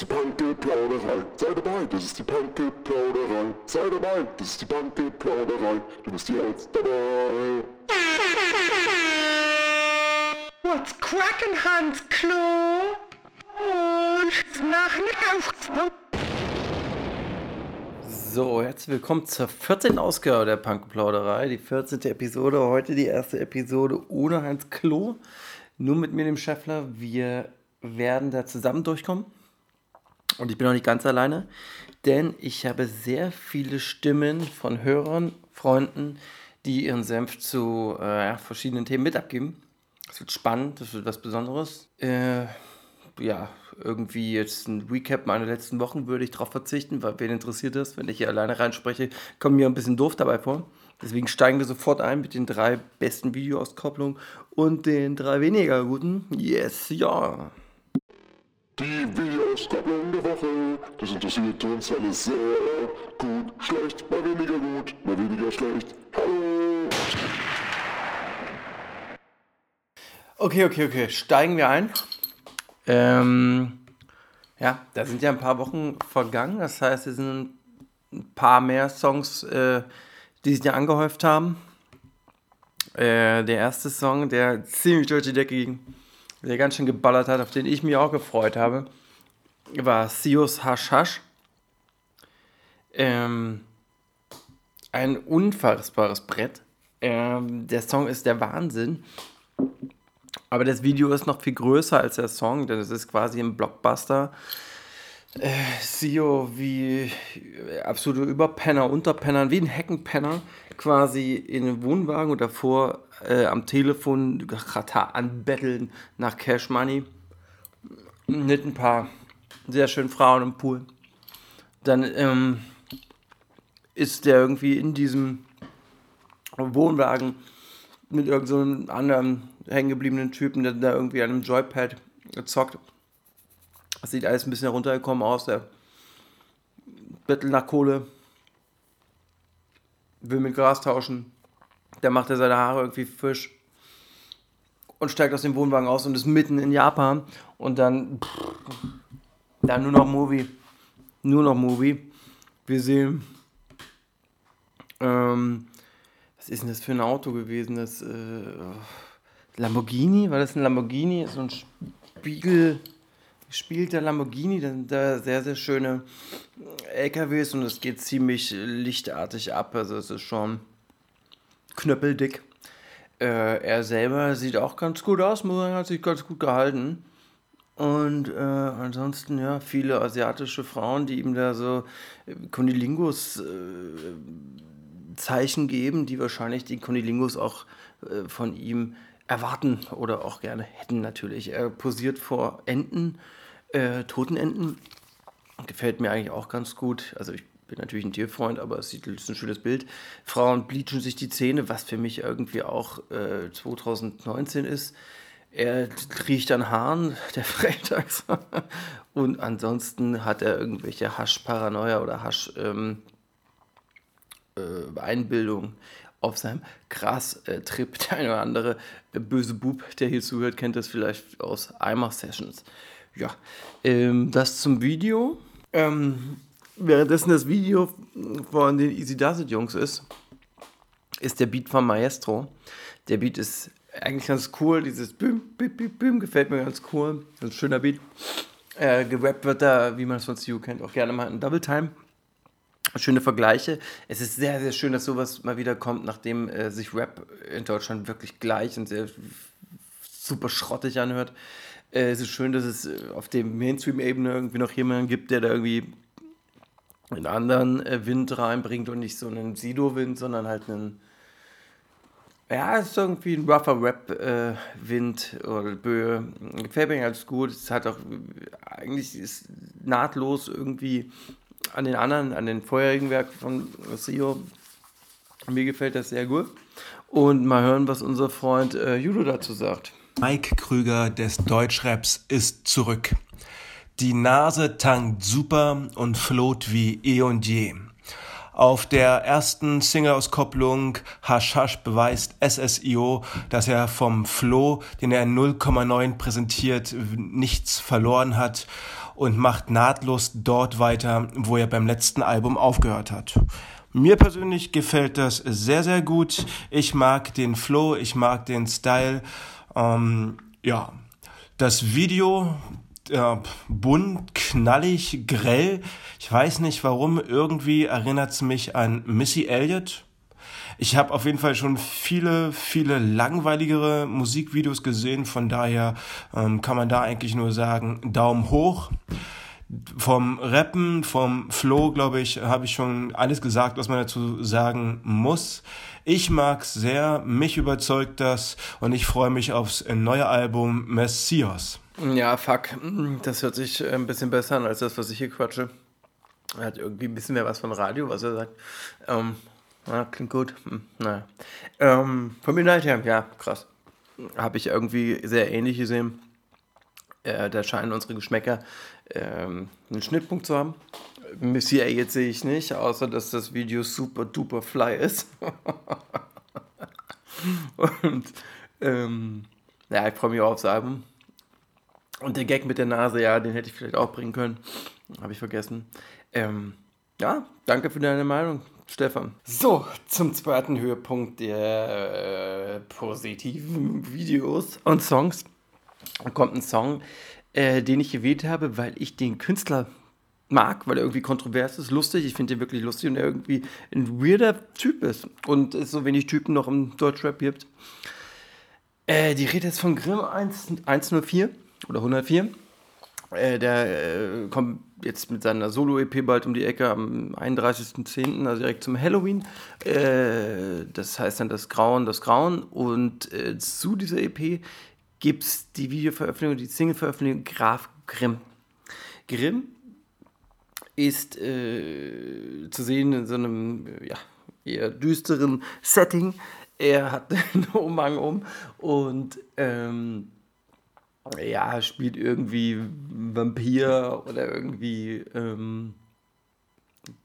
ist die Punky-Plauderei. Sei dabei, das ist die Punky-Plauderei. Sei dabei, das ist die Punky-Plauderei. Du bist jetzt dabei. What's crackin', Hans Klo? Und nach Nacht. So, herzlich willkommen zur 14. Ausgabe der Punk-Plauderei. Die 14. Episode, heute die erste Episode ohne Heinz Klo. Nur mit mir, dem Scheffler. Wir werden da zusammen durchkommen. Und ich bin noch nicht ganz alleine, denn ich habe sehr viele Stimmen von Hörern, Freunden, die ihren Senf zu äh, verschiedenen Themen mit abgeben. Das wird spannend, das wird was Besonderes. Äh, ja, irgendwie jetzt ein Recap meiner letzten Wochen würde ich darauf verzichten, weil wen interessiert das, wenn ich hier alleine reinspreche, kommt mir ein bisschen doof dabei vor. Deswegen steigen wir sofort ein mit den drei besten Videoauskopplungen und den drei weniger guten. Yes, ja. Die Videoauskopplung der Woche, das interessiert uns alles sehr gut. Schlecht, mal weniger gut, mal weniger schlecht. Hallo! Okay, okay, okay. Steigen wir ein. Ähm, ja, da sind ja ein paar Wochen vergangen. Das heißt, es sind ein paar mehr Songs, äh, die sich ja angehäuft haben. Äh, der erste Song, der ziemlich durch die Decke ging, der ganz schön geballert hat, auf den ich mich auch gefreut habe, war Sios Hash Hash. Ähm, ein unfassbares Brett. Ähm, der Song ist der Wahnsinn. Aber das Video ist noch viel größer als der Song, denn es ist quasi ein Blockbuster. Äh, Sio wie absolute Überpenner, Unterpenner, wie ein Heckenpenner, quasi in einem Wohnwagen und davor äh, am Telefon anbetteln nach Cash Money. Mit ein paar sehr schönen Frauen im Pool. Dann ähm, ist der irgendwie in diesem Wohnwagen mit irgendeinem so anderen hängengebliebenen Typen, der da irgendwie an einem Joypad gezockt. Das sieht alles ein bisschen heruntergekommen aus. Der bettelt nach Kohle, will mit Gras tauschen. Der macht ja seine Haare irgendwie frisch und steigt aus dem Wohnwagen aus und ist mitten in Japan. Und dann, pff, dann nur noch Movie. Nur noch Movie. Wir sehen, ähm, was ist denn das für ein Auto gewesen? Das, äh, Lamborghini, war das ein Lamborghini? So ein Spiegel, gespielter Lamborghini, da sehr, sehr schöne LKWs und es geht ziemlich lichtartig ab, also es ist schon knöppeldick. Äh, er selber sieht auch ganz gut aus, muss sagen, hat sich ganz gut gehalten. Und äh, ansonsten, ja, viele asiatische Frauen, die ihm da so Kunilingus äh, Zeichen geben, die wahrscheinlich die Kunilingus auch äh, von ihm erwarten oder auch gerne hätten natürlich. Er posiert vor Enten, äh, toten Enten. Gefällt mir eigentlich auch ganz gut. Also ich bin natürlich ein Tierfreund, aber es sieht, ist ein schönes Bild. Frauen bleachen sich die Zähne, was für mich irgendwie auch äh, 2019 ist. Er riecht an Haaren, der Freitags. Und ansonsten hat er irgendwelche Hasch-Paranoia oder Hasch-Einbildung. Ähm, äh, auf seinem Gras-Trip. Der eine oder andere böse Bub, der hier zuhört, kennt das vielleicht aus Eimer Sessions. Ja, ähm, das zum Video. Ähm, währenddessen das Video von den Easy Does It Jungs ist, ist der Beat von Maestro. Der Beat ist eigentlich ganz cool. Dieses Büm, Büm, Büm, Büm gefällt mir ganz cool. Ein schöner Beat. Äh, gerappt wird da, wie man es von CU kennt, auch gerne mal in Double Time schöne Vergleiche. Es ist sehr, sehr schön, dass sowas mal wieder kommt, nachdem äh, sich Rap in Deutschland wirklich gleich und sehr super schrottig anhört. Äh, es ist schön, dass es äh, auf der Mainstream-Ebene irgendwie noch jemanden gibt, der da irgendwie einen anderen äh, Wind reinbringt und nicht so einen Sido-Wind, sondern halt einen. Ja, es ist irgendwie ein rougher Rap-Wind äh, oder Böe. Gefällt mir ganz gut. Es hat auch eigentlich ist nahtlos irgendwie an den anderen, an den vorherigen Werk von CEO. Mir gefällt das sehr gut. Und mal hören, was unser Freund äh, Judo dazu sagt. Mike Krüger des Deutschraps ist zurück. Die Nase tankt super und floht wie eh und je. Auf der ersten Single-Auskopplung Hash Hash beweist SSIO, dass er vom Flow, den er in 0,9 präsentiert, nichts verloren hat und macht nahtlos dort weiter, wo er beim letzten Album aufgehört hat. Mir persönlich gefällt das sehr, sehr gut. Ich mag den Flow, ich mag den Style. Ähm, ja, das Video, äh, bunt, knallig, grell. Ich weiß nicht warum, irgendwie erinnert es mich an Missy Elliott. Ich habe auf jeden Fall schon viele, viele langweiligere Musikvideos gesehen, von daher ähm, kann man da eigentlich nur sagen, Daumen hoch. Vom Rappen, vom Flow, glaube ich, habe ich schon alles gesagt, was man dazu sagen muss. Ich mag's sehr, mich überzeugt das und ich freue mich aufs neue Album Messias. Ja, fuck. Das hört sich ein bisschen besser an als das, was ich hier quatsche. Er hat irgendwie ein bisschen mehr was von Radio, was er sagt. Ähm, na, klingt gut. Hm, naja. Ähm, vom Inhalt her, ja, krass. Habe ich irgendwie sehr ähnlich gesehen. Äh, da scheinen unsere Geschmäcker ähm, einen Schnittpunkt zu haben. Missy jetzt sehe ich nicht, außer dass das Video super duper fly ist. Und ähm, ja, ich freue mich auch aufs Album. Und der Gag mit der Nase, ja, den hätte ich vielleicht auch bringen können. Habe ich vergessen. Ähm, ja, danke für deine Meinung, Stefan. So, zum zweiten Höhepunkt der äh, positiven Videos und Songs. Kommt ein Song, äh, den ich gewählt habe, weil ich den Künstler mag, weil er irgendwie kontrovers ist, lustig. Ich finde ihn wirklich lustig und er irgendwie ein weirder Typ ist. Und es so wenig Typen noch im Deutschrap gibt. Äh, die Rede ist von Grimm 1, 104 oder 104. Äh, der äh, kommt jetzt mit seiner Solo-EP bald um die Ecke am 31.10., also direkt zum Halloween. Äh, das heißt dann das Grauen, das Grauen. Und äh, zu dieser EP gibt es die Videoveröffentlichung, die Single-Veröffentlichung Graf Grimm. Grimm ist äh, zu sehen in so einem ja, eher düsteren Setting. Er hat einen Umhang um und ähm, ja, spielt irgendwie Vampir oder irgendwie, ähm,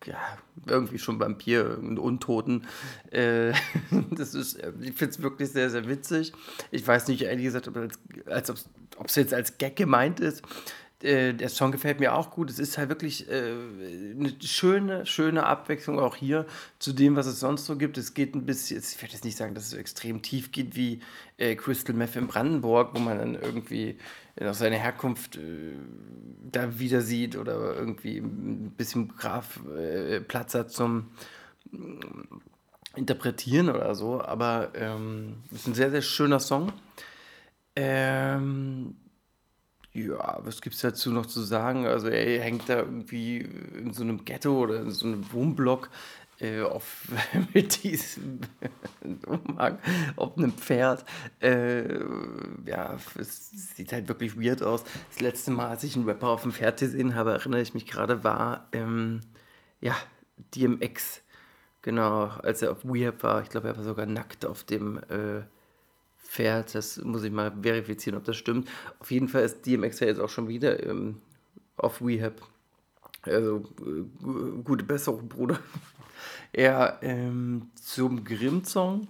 ja, irgendwie schon Vampir, einen Untoten. Äh, das ist, ich finde es wirklich sehr, sehr witzig. Ich weiß nicht, ehrlich gesagt, ob es als, jetzt als Gag gemeint ist. Äh, der Song gefällt mir auch gut. Es ist halt wirklich äh, eine schöne, schöne Abwechslung auch hier zu dem, was es sonst so gibt. Es geht ein bisschen, ich werde jetzt nicht sagen, dass es extrem tief geht wie äh, Crystal Meth in Brandenburg, wo man dann irgendwie seine Herkunft äh, da wieder sieht oder irgendwie ein bisschen Graf äh, Platz hat zum Interpretieren oder so. Aber ähm, es ist ein sehr, sehr schöner Song. Ähm, ja, was gibt es dazu noch zu sagen? Also er hängt da irgendwie in so einem Ghetto oder in so einem Wohnblock äh, auf, mit diesem Umhang einem Pferd. Äh, ja, es sieht halt wirklich weird aus. Das letzte Mal, als ich einen Rapper auf dem Pferd gesehen habe, erinnere ich mich gerade, war ähm, ja, DMX. Genau, als er auf Weird war. Ich glaube, er war sogar nackt auf dem äh, Pferd. Das muss ich mal verifizieren, ob das stimmt. Auf jeden Fall ist DMX ja jetzt auch schon wieder ähm, auf Rehab. Also äh, gute Besserung, Bruder. ja, ähm, zum Grimm-Song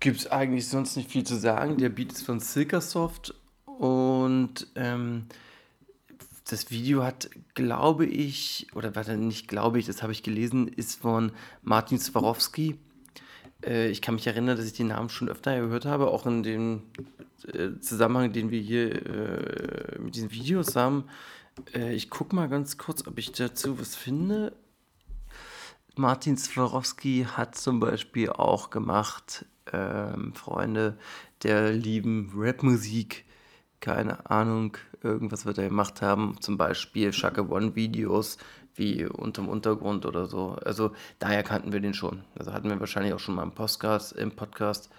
gibt es eigentlich sonst nicht viel zu sagen. Der Beat ist von Silkersoft und ähm, das Video hat, glaube ich, oder warte, nicht glaube ich, das habe ich gelesen, ist von Martin Swarovski. Äh, ich kann mich erinnern, dass ich den Namen schon öfter gehört habe, auch in dem äh, Zusammenhang, den wir hier äh, mit diesen Videos haben. Äh, ich gucke mal ganz kurz, ob ich dazu was finde. Martin Swarovski hat zum Beispiel auch gemacht, ähm, Freunde der lieben Rapmusik, keine Ahnung, irgendwas wird er gemacht haben, zum Beispiel Shaka One Videos, wie unterm Untergrund oder so. Also daher kannten wir den schon. Also hatten wir wahrscheinlich auch schon mal im Podcast. Im Podcast.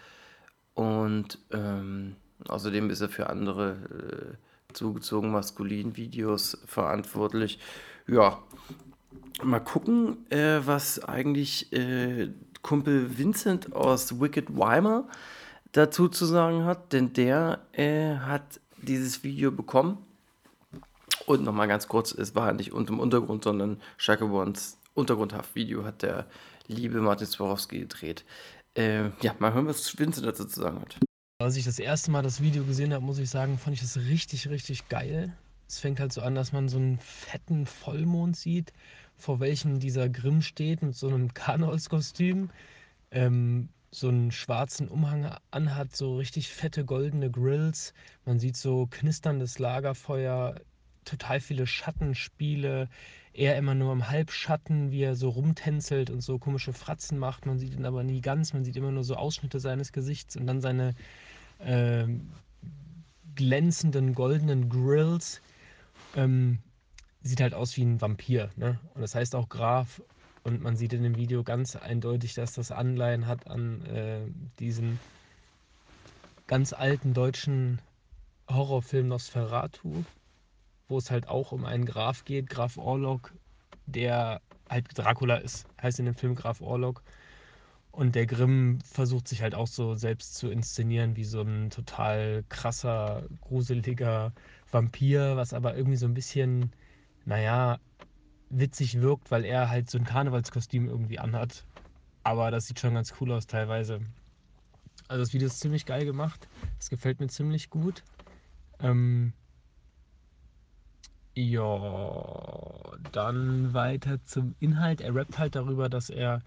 Und ähm, außerdem ist er für andere äh, zugezogen maskulin Videos verantwortlich. Ja, mal gucken, äh, was eigentlich äh, Kumpel Vincent aus Wicked Weimer dazu zu sagen hat, denn der äh, hat dieses Video bekommen und nochmal ganz kurz, es war nicht unter dem Untergrund, sondern Shaka Untergrundhaft-Video hat der liebe Martin Swarovski gedreht. Äh, ja, mal hören, was Vincent dazu zu sagen hat. Als ich das erste Mal das Video gesehen habe, muss ich sagen, fand ich das richtig, richtig geil. es fängt halt so an, dass man so einen fetten Vollmond sieht, vor welchem dieser Grimm steht mit so einem Karnevalskostüm, ähm, so einen schwarzen Umhang anhat, so richtig fette goldene Grills. Man sieht so knisterndes Lagerfeuer, total viele Schattenspiele. Er immer nur im Halbschatten, wie er so rumtänzelt und so komische Fratzen macht. Man sieht ihn aber nie ganz, man sieht immer nur so Ausschnitte seines Gesichts und dann seine äh, glänzenden goldenen Grills. Ähm, sieht halt aus wie ein Vampir. Ne? Und das heißt auch Graf. Und man sieht in dem Video ganz eindeutig, dass das Anleihen hat an äh, diesen ganz alten deutschen Horrorfilm Nosferatu, wo es halt auch um einen Graf geht, Graf Orlok, der halt Dracula ist, heißt in dem Film Graf Orlok. Und der Grimm versucht sich halt auch so selbst zu inszenieren wie so ein total krasser, gruseliger Vampir, was aber irgendwie so ein bisschen, naja, witzig wirkt, weil er halt so ein Karnevalskostüm irgendwie anhat. Aber das sieht schon ganz cool aus teilweise. Also das Video ist ziemlich geil gemacht. Es gefällt mir ziemlich gut. Ähm ja, dann weiter zum Inhalt. Er rappt halt darüber, dass er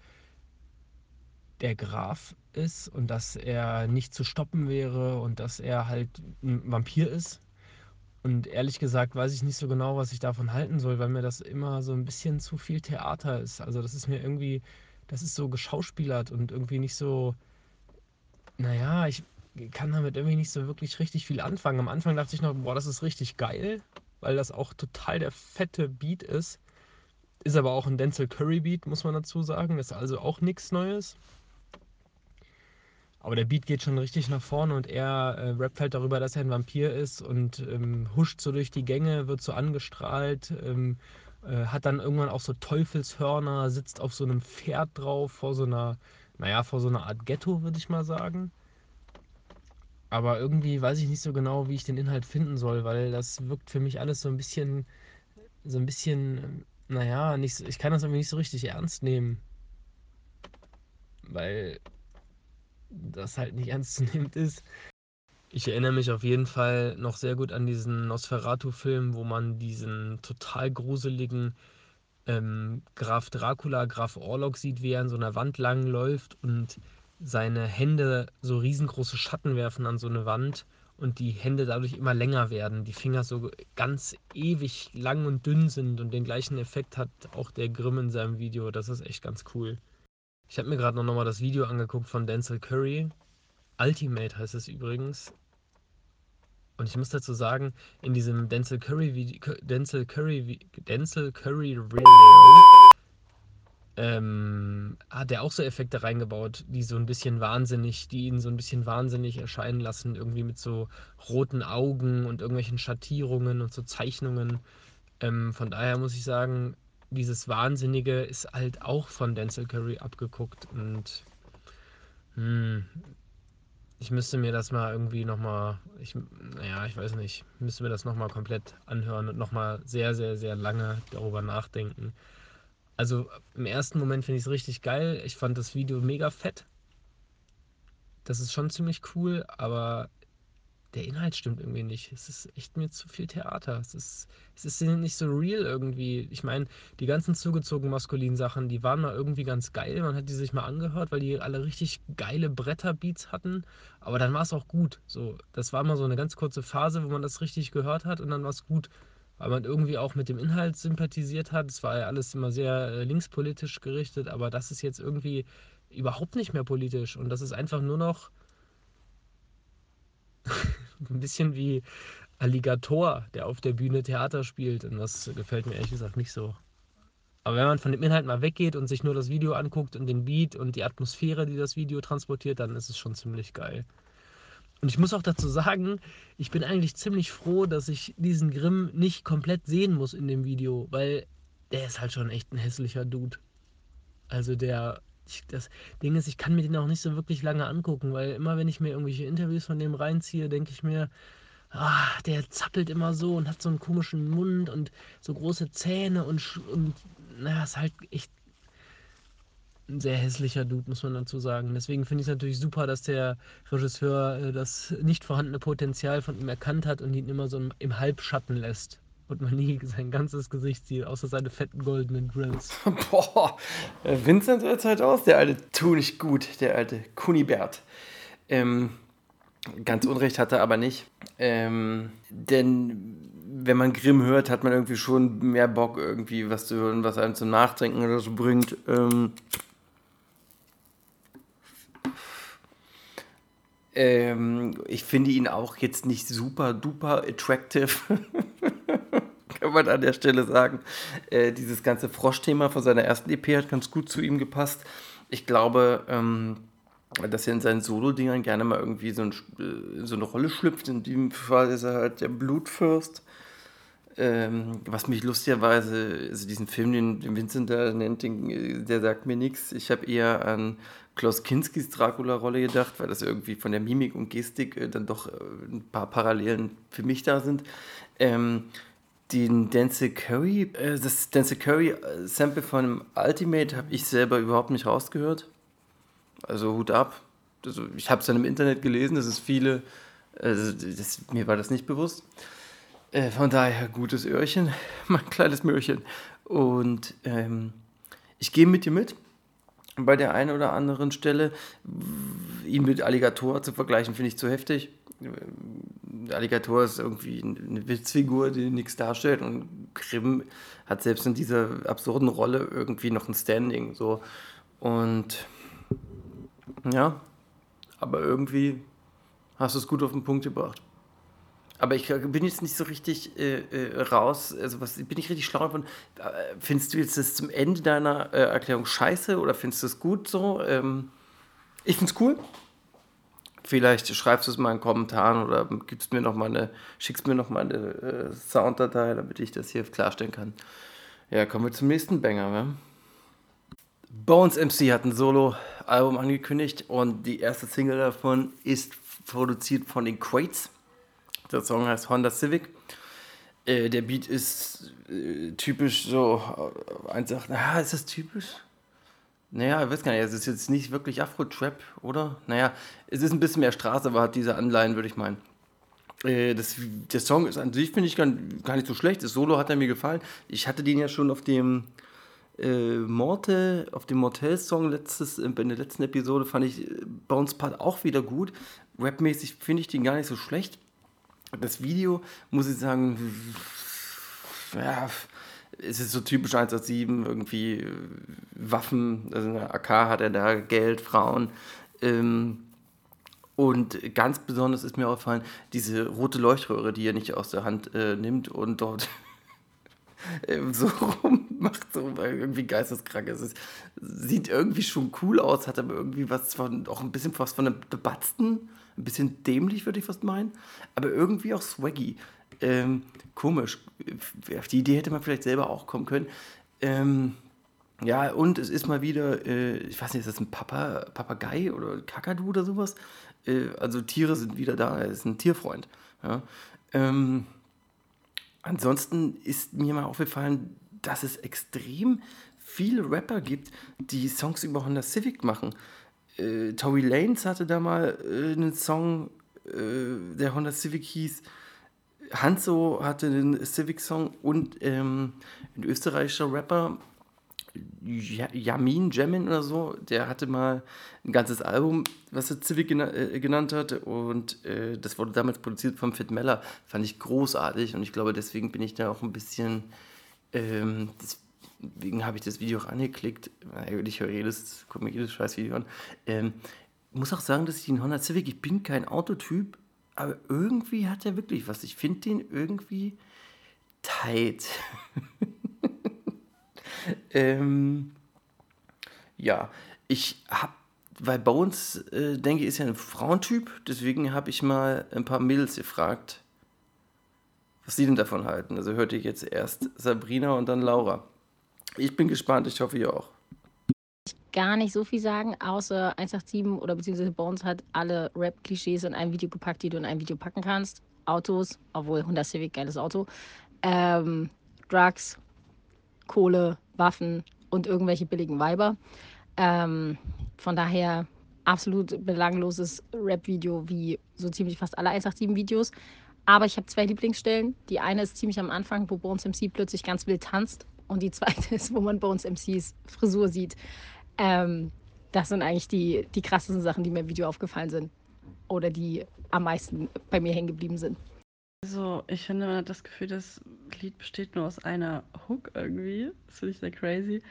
der Graf ist und dass er nicht zu stoppen wäre und dass er halt ein Vampir ist. Und ehrlich gesagt weiß ich nicht so genau, was ich davon halten soll, weil mir das immer so ein bisschen zu viel Theater ist. Also das ist mir irgendwie, das ist so geschauspielert und irgendwie nicht so, naja, ich kann damit irgendwie nicht so wirklich richtig viel anfangen. Am Anfang dachte ich noch, boah, das ist richtig geil, weil das auch total der fette Beat ist. Ist aber auch ein Denzel Curry Beat, muss man dazu sagen. Ist also auch nichts Neues. Aber der Beat geht schon richtig nach vorne und er äh, rappt halt darüber, dass er ein Vampir ist und ähm, huscht so durch die Gänge, wird so angestrahlt, ähm, äh, hat dann irgendwann auch so Teufelshörner, sitzt auf so einem Pferd drauf, vor so einer, naja, vor so einer Art Ghetto, würde ich mal sagen. Aber irgendwie weiß ich nicht so genau, wie ich den Inhalt finden soll, weil das wirkt für mich alles so ein bisschen, so ein bisschen, naja, nicht, ich kann das irgendwie nicht so richtig ernst nehmen. Weil das halt nicht ernst zu nehmen ist. Ich erinnere mich auf jeden Fall noch sehr gut an diesen Nosferatu-Film, wo man diesen total gruseligen ähm, Graf Dracula, Graf Orlok sieht, wie er an so einer Wand lang läuft und seine Hände so riesengroße Schatten werfen an so eine Wand und die Hände dadurch immer länger werden, die Finger so ganz ewig lang und dünn sind und den gleichen Effekt hat auch der Grimm in seinem Video. Das ist echt ganz cool. Ich habe mir gerade noch mal das Video angeguckt von Denzel Curry. Ultimate heißt es übrigens. Und ich muss dazu sagen, in diesem Denzel Curry Video, Denzel Curry, Denzel Curry Video, ähm, hat er auch so Effekte reingebaut, die so ein bisschen wahnsinnig, die ihn so ein bisschen wahnsinnig erscheinen lassen, irgendwie mit so roten Augen und irgendwelchen Schattierungen und so Zeichnungen. Ähm, von daher muss ich sagen, dieses Wahnsinnige ist halt auch von Denzel Curry abgeguckt und hm, ich müsste mir das mal irgendwie nochmal, ich, naja, ich weiß nicht, müsste mir das nochmal komplett anhören und nochmal sehr, sehr, sehr lange darüber nachdenken. Also im ersten Moment finde ich es richtig geil. Ich fand das Video mega fett. Das ist schon ziemlich cool, aber der Inhalt stimmt irgendwie nicht. Es ist echt mir zu viel Theater. Es ist, es ist nicht so real irgendwie. Ich meine, die ganzen zugezogenen maskulinen Sachen, die waren mal irgendwie ganz geil. Man hat die sich mal angehört, weil die alle richtig geile Bretterbeats hatten. Aber dann war es auch gut. So, das war mal so eine ganz kurze Phase, wo man das richtig gehört hat und dann war es gut. Weil man irgendwie auch mit dem Inhalt sympathisiert hat. Es war ja alles immer sehr äh, linkspolitisch gerichtet, aber das ist jetzt irgendwie überhaupt nicht mehr politisch. Und das ist einfach nur noch ein bisschen wie Alligator, der auf der Bühne Theater spielt. Und das gefällt mir ehrlich gesagt nicht so. Aber wenn man von dem Inhalt mal weggeht und sich nur das Video anguckt und den Beat und die Atmosphäre, die das Video transportiert, dann ist es schon ziemlich geil. Und ich muss auch dazu sagen, ich bin eigentlich ziemlich froh, dass ich diesen Grimm nicht komplett sehen muss in dem Video, weil der ist halt schon echt ein hässlicher Dude. Also der ich, das Ding ist, ich kann mir den auch nicht so wirklich lange angucken, weil immer wenn ich mir irgendwelche Interviews von dem reinziehe, denke ich mir, ah, der zappelt immer so und hat so einen komischen Mund und so große Zähne und, und naja, ist halt echt ein sehr hässlicher Dude, muss man dazu sagen. Deswegen finde ich es natürlich super, dass der Regisseur äh, das nicht vorhandene Potenzial von ihm erkannt hat und ihn immer so im Halbschatten lässt. und man nie sein ganzes Gesicht sieht, außer seine fetten goldenen Grills. Boah, äh, Vincent hört halt aus, der alte tu nicht gut, der alte Kunibert. Ähm, ganz Unrecht hat er aber nicht. Ähm, denn wenn man Grimm hört, hat man irgendwie schon mehr Bock, irgendwie was zu hören, was einem zum Nachdenken oder so bringt. Ähm, ähm, ich finde ihn auch jetzt nicht super duper attractive. Kann man an der Stelle sagen. Äh, dieses ganze Frosch-Thema von seiner ersten EP hat ganz gut zu ihm gepasst. Ich glaube, ähm, dass er in seinen Solo-Dingern gerne mal irgendwie so, ein, äh, so, eine Rolle schlüpft. In dem Fall ist er halt der Blutfürst. Ähm, was mich lustigerweise, also diesen Film, den, den Vincent da nennt, den, der sagt mir nichts. Ich habe eher an Klaus Kinskis Dracula-Rolle gedacht, weil das irgendwie von der Mimik und Gestik äh, dann doch äh, ein paar Parallelen für mich da sind. Ähm, den Dance Curry, äh, das Dance Curry äh, Sample von Ultimate habe ich selber überhaupt nicht rausgehört. Also Hut ab. Also, ich habe es dann im Internet gelesen, das ist viele, also das, mir war das nicht bewusst. Äh, von daher gutes Öhrchen, mein kleines Möhrchen. Und ähm, ich gehe mit dir mit bei der einen oder anderen Stelle. Ihn mit Alligator zu vergleichen, finde ich zu heftig. Alligator ist irgendwie eine Witzfigur, die nichts darstellt und Grimm hat selbst in dieser absurden Rolle irgendwie noch ein Standing. So. Und ja, aber irgendwie hast du es gut auf den Punkt gebracht. Aber ich bin jetzt nicht so richtig äh, äh, raus, also was, bin ich richtig schlau davon. Äh, findest du jetzt das zum Ende deiner äh, Erklärung scheiße oder findest du es gut so? Ähm, ich finde es cool. Vielleicht schreibst du es mal in Kommentaren oder gibst mir noch mal eine, schickst mir noch mal eine äh, Sounddatei, damit ich das hier klarstellen kann. Ja, kommen wir zum nächsten Banger. Ne? Bones MC hat ein Solo-Album angekündigt und die erste Single davon ist produziert von den Quates. Der Song heißt Honda Civic. Äh, der Beat ist äh, typisch so, äh, eins sagt, ah, ist das typisch? Naja, ich weiß gar nicht, es ist jetzt nicht wirklich Afro-Trap, oder? Naja, es ist ein bisschen mehr Straße, aber hat diese Anleihen, würde ich meinen. Das, der Song ist an sich, finde ich, gar, nicht so schlecht. Das Solo hat er mir gefallen. Ich hatte den ja schon auf dem äh, Morte, auf dem Mortel-Song letztes, in der letzten Episode fand ich Bounce Part auch wieder gut. Rapmäßig finde ich den gar nicht so schlecht. Das Video, muss ich sagen, ja, es ist so typisch 187, irgendwie äh, Waffen, also eine AK hat er da, Geld, Frauen. Ähm, und ganz besonders ist mir aufgefallen, diese rote Leuchtröhre, die er nicht aus der Hand äh, nimmt und dort ähm, so rummacht, so irgendwie geisteskrank. Es ist, sieht irgendwie schon cool aus, hat aber irgendwie was von, auch ein bisschen was von einem bebatzten, ein bisschen dämlich, würde ich fast meinen, aber irgendwie auch swaggy. Ähm, komisch. Auf die Idee hätte man vielleicht selber auch kommen können. Ähm, ja, und es ist mal wieder, äh, ich weiß nicht, ist das ein Papa, Papagei oder Kakadu oder sowas? Äh, also Tiere sind wieder da, er ist ein Tierfreund. Ja. Ähm, ansonsten ist mir mal aufgefallen, dass es extrem viele Rapper gibt, die Songs über Honda Civic machen. Äh, Tory Lanez hatte da mal äh, einen Song, äh, der Honda Civic hieß. Hanzo hatte einen Civic-Song und ähm, ein österreichischer Rapper, Yamin Jamin oder so, der hatte mal ein ganzes Album, was er Civic gena äh, genannt hat und äh, das wurde damals produziert von Fit Meller, fand ich großartig und ich glaube deswegen bin ich da auch ein bisschen, ähm, deswegen habe ich das Video auch angeklickt, ich höre jedes, gucke mir jedes scheiß Video an, ähm, muss auch sagen, dass ich den Honda Civic, ich bin kein Autotyp, aber irgendwie hat er wirklich was. Ich finde den irgendwie tight. ähm, ja, ich habe, weil uns, äh, denke ich, ist ja ein Frauentyp, deswegen habe ich mal ein paar Mädels gefragt, was sie denn davon halten. Also hörte ich jetzt erst Sabrina und dann Laura. Ich bin gespannt, ich hoffe ihr auch gar nicht so viel sagen, außer 187 oder beziehungsweise Bones hat alle Rap-Klischees in ein Video gepackt, die du in ein Video packen kannst. Autos, obwohl Honda Civic, geiles Auto. Ähm, Drugs, Kohle, Waffen und irgendwelche billigen Weiber. Ähm, von daher absolut belangloses Rap-Video wie so ziemlich fast alle 187-Videos. Aber ich habe zwei Lieblingsstellen. Die eine ist ziemlich am Anfang, wo Bones MC plötzlich ganz wild tanzt. Und die zweite ist, wo man Bones MCs Frisur sieht. Ähm, das sind eigentlich die, die krassesten Sachen, die mir im Video aufgefallen sind. Oder die am meisten bei mir hängen geblieben sind. Also, ich finde, man hat das Gefühl, das Lied besteht nur aus einer Hook irgendwie. Das finde ich sehr crazy.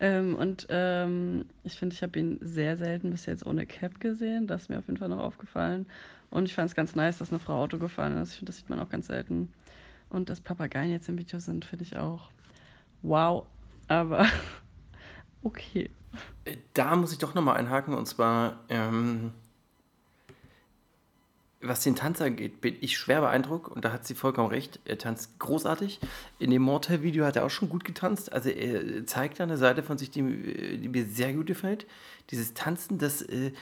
Ähm, und ähm, ich finde, ich habe ihn sehr selten bis jetzt ohne Cap gesehen. Das ist mir auf jeden Fall noch aufgefallen. Und ich fand es ganz nice, dass eine Frau Auto gefahren ist. Ich finde, das sieht man auch ganz selten. Und dass Papageien jetzt im Video sind, finde ich auch wow. Aber okay. Da muss ich doch nochmal einhaken und zwar, ähm, was den Tanz angeht, bin ich schwer beeindruckt und da hat sie vollkommen recht. Er tanzt großartig. In dem Mortal-Video hat er auch schon gut getanzt. Also er zeigt eine Seite von sich, die, die mir sehr gut gefällt. Dieses Tanzen, das, äh,